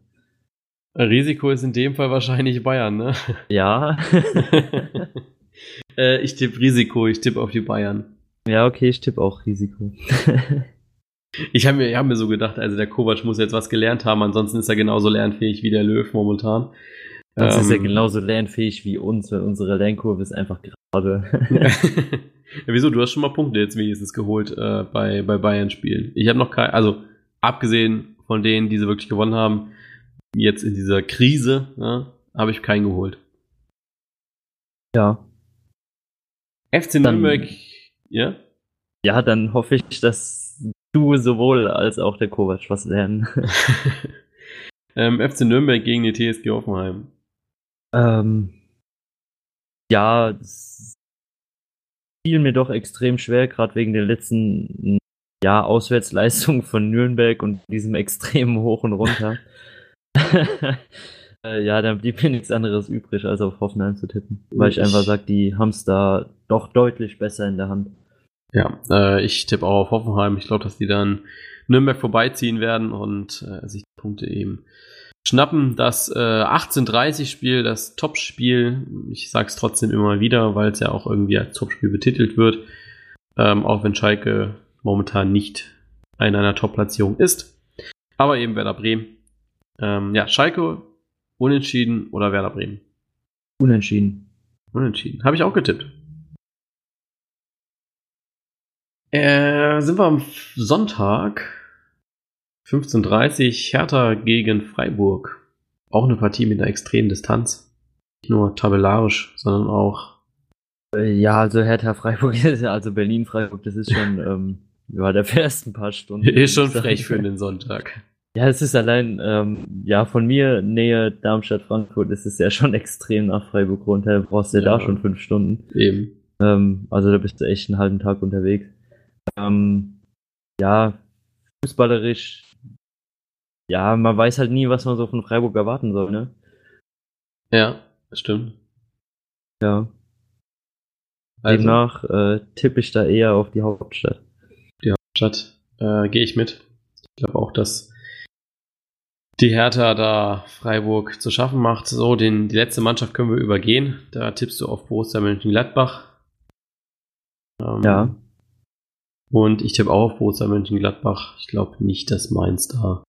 Risiko ist in dem Fall wahrscheinlich Bayern, ne? Ja. äh, ich tippe Risiko, ich tippe auf die Bayern. ja, okay, ich tippe auch Risiko. Ich habe mir, ich hab mir so gedacht, also der Kovac muss jetzt was gelernt haben, ansonsten ist er genauso lernfähig wie der Löw momentan. Das ist ja Ähm, genauso lernfähig wie uns, weil unsere Lernkurve ist einfach gerade. ja, wieso? Du hast schon mal Punkte jetzt wenigstens geholt äh, bei, bei Bayern-Spielen. Ich habe noch kein, also abgesehen von denen, die sie wirklich gewonnen haben, jetzt in dieser Krise, ja, habe ich keinen geholt. ja. FC Nürnberg, ja? Ja, dann hoffe ich, dass du sowohl als auch der Kovac was lernen. ähm, FC Nürnberg gegen die TSG Hoffenheim. Ähm, ja, es fiel mir doch extrem schwer, gerade wegen der letzten ja, Auswärtsleistung von Nürnberg und diesem extremen Hoch und Runter. Äh, ja, dann blieb mir nichts anderes übrig, als auf Hoffenheim zu tippen. Weil ich Ich- einfach sage, die haben es da doch deutlich besser in der Hand. Ja, äh, ich tippe auch auf Hoffenheim. Ich glaube, dass die dann Nürnberg vorbeiziehen werden und äh, sich die Punkte eben schnappen. Das äh, 18:30-Spiel, das Topspiel, ich sage es trotzdem immer wieder, weil es ja auch irgendwie als Topspiel betitelt wird, ähm, auch wenn Schalke momentan nicht in einer Top-Platzierung ist. Aber eben Werder Bremen. Ähm, ja, Schalke unentschieden oder Werder Bremen. Unentschieden. Unentschieden. Habe ich auch getippt. Äh, sind wir am Sonntag. 15.30 Hertha gegen Freiburg. Auch eine Partie mit einer extremen Distanz. Nicht nur tabellarisch, sondern auch. Äh, Ja, also Hertha Freiburg, also Berlin-Freiburg, das ist schon, ähm, ja, der ersten paar Stunden. Ist schon frech für den Sonntag. Ja, es ist allein, ähm, ja, von mir Nähe Darmstadt-Frankfurt ist es ja schon extrem nach Freiburg runter. Du brauchst ja, Ja. da schon fünf Stunden. Eben. Ähm, also da bist du echt einen halben Tag unterwegs. Ähm, ja, fußballerisch, ja, man weiß halt nie, was man so von Freiburg erwarten soll, ne? Ja, stimmt. Ja. Also, Demnach äh, tippe ich da eher auf die Hauptstadt. die Hauptstadt äh, gehe ich mit. Ich glaube auch, dass die Hertha da Freiburg zu schaffen macht. So, den, die letzte Mannschaft können wir übergehen. Da tippst du auf Borussia Mönchengladbach. Ähm, Ja. Und ich tippe auch auf Borussia Mönchengladbach. Ich glaube nicht, dass Mainz da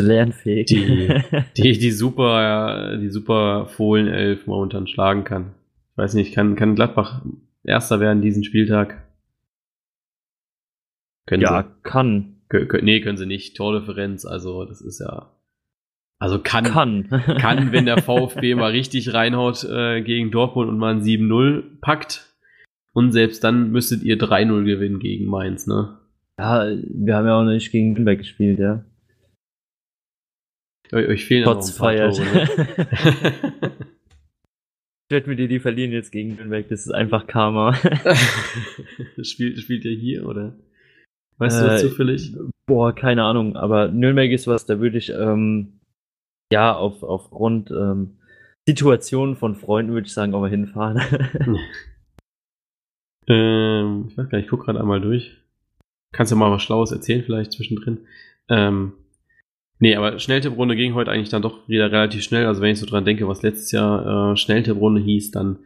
Lernfähig. Die- die, die super, die super Fohlenelf momentan schlagen kann. Ich weiß nicht, kann, kann Gladbach Erster werden diesen Spieltag? Können ja, sie? kann. Nee, können sie nicht. Tordifferenz, also das ist ja. Also kann, Kann. kann wenn der VfB mal richtig reinhaut äh, gegen Dortmund und mal ein 7-0 packt. Und selbst dann müsstet ihr 3-0 gewinnen gegen Mainz, ne? Ja, wir haben ja auch noch nicht gegen Nürnberg gespielt, ja. Eu euch fehlen ja noch Trotz ein paar feiert. Tore. Ne? Ich wette mir die, die verlieren jetzt gegen Nürnberg. Das ist einfach Karma. spielt, spielt er hier, oder? Weißt du das Äh, zufällig? Boah, keine Ahnung. Aber Nürnberg ist was, da würde ich, ähm, ja, auf, aufgrund ähm, Situationen von Freunden würde ich sagen, auch mal hinfahren. Ähm, ich weiß gar nicht, ich guck gerade einmal durch. Kannst ja mal was Schlaues erzählen, vielleicht zwischendrin. Ähm, nee, aber Schnelltipprunde ging heute eigentlich dann doch wieder relativ schnell. Also wenn ich so dran denke, was letztes Jahr äh, Schnelltipprunde hieß, dann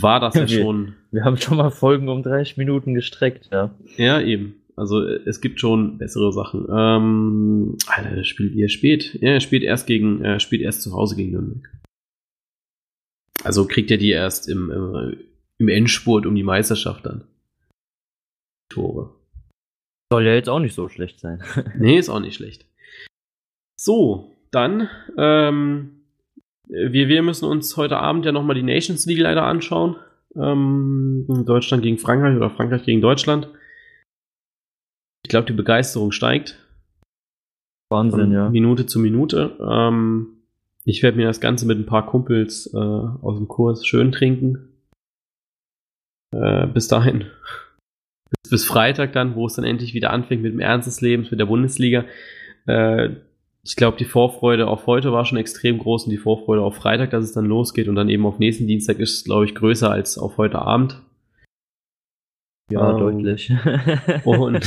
war das ja Wir- schon. Wir haben schon mal Folgen um 30 Minuten gestreckt, ja. Ja, eben. Also äh, es gibt schon bessere Sachen. Ähm, Alter, das spielt ihr spät. Ja, er spielt erst gegen, äh, spielt erst zu Hause gegen Nürnberg. Also kriegt er die erst im, äh, im Endspurt um die Meisterschaft dann. Tore. Soll ja jetzt auch nicht so schlecht sein. Nee, ist auch nicht schlecht. So, dann, ähm, wir, wir müssen uns heute Abend ja nochmal die Nations League leider anschauen. Ähm, Deutschland gegen Frankreich oder Frankreich gegen Deutschland. Ich glaube, die Begeisterung steigt. Wahnsinn, von ja. Minute zu Minute. Ähm, ich werde mir das Ganze mit ein paar Kumpels äh, aus dem Kurs schön trinken. Äh, bis dahin. bis Freitag dann, wo es dann endlich wieder anfängt mit dem Ernst des Lebens, mit der Bundesliga. Äh, ich glaube, die Vorfreude auf heute war schon extrem groß und die Vorfreude auf Freitag, dass es dann losgeht und dann eben auf nächsten Dienstag ist, glaube ich, größer als auf heute Abend. Ja, ähm, deutlich. und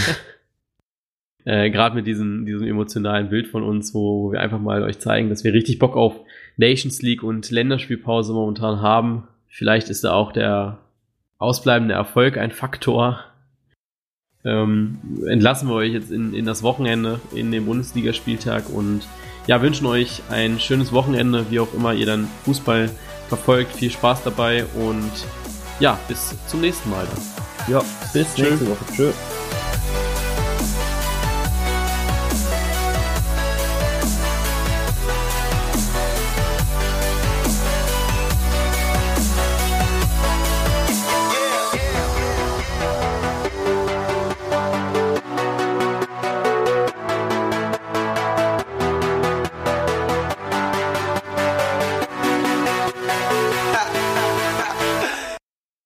äh, gerade mit diesem, diesem emotionalen Bild von uns, wo, wo wir einfach mal euch zeigen, dass wir richtig Bock auf Nations League und Länderspielpause momentan haben. Vielleicht ist da auch der ausbleibende Erfolg ein Faktor, ähm, entlassen wir euch jetzt in, in das Wochenende, in den Bundesligaspieltag und ja, wünschen euch ein schönes Wochenende, wie auch immer ihr dann Fußball verfolgt. Viel Spaß dabei und ja, bis zum nächsten Mal dann. Ja, bis Tschö. nächste Woche. Tschüss.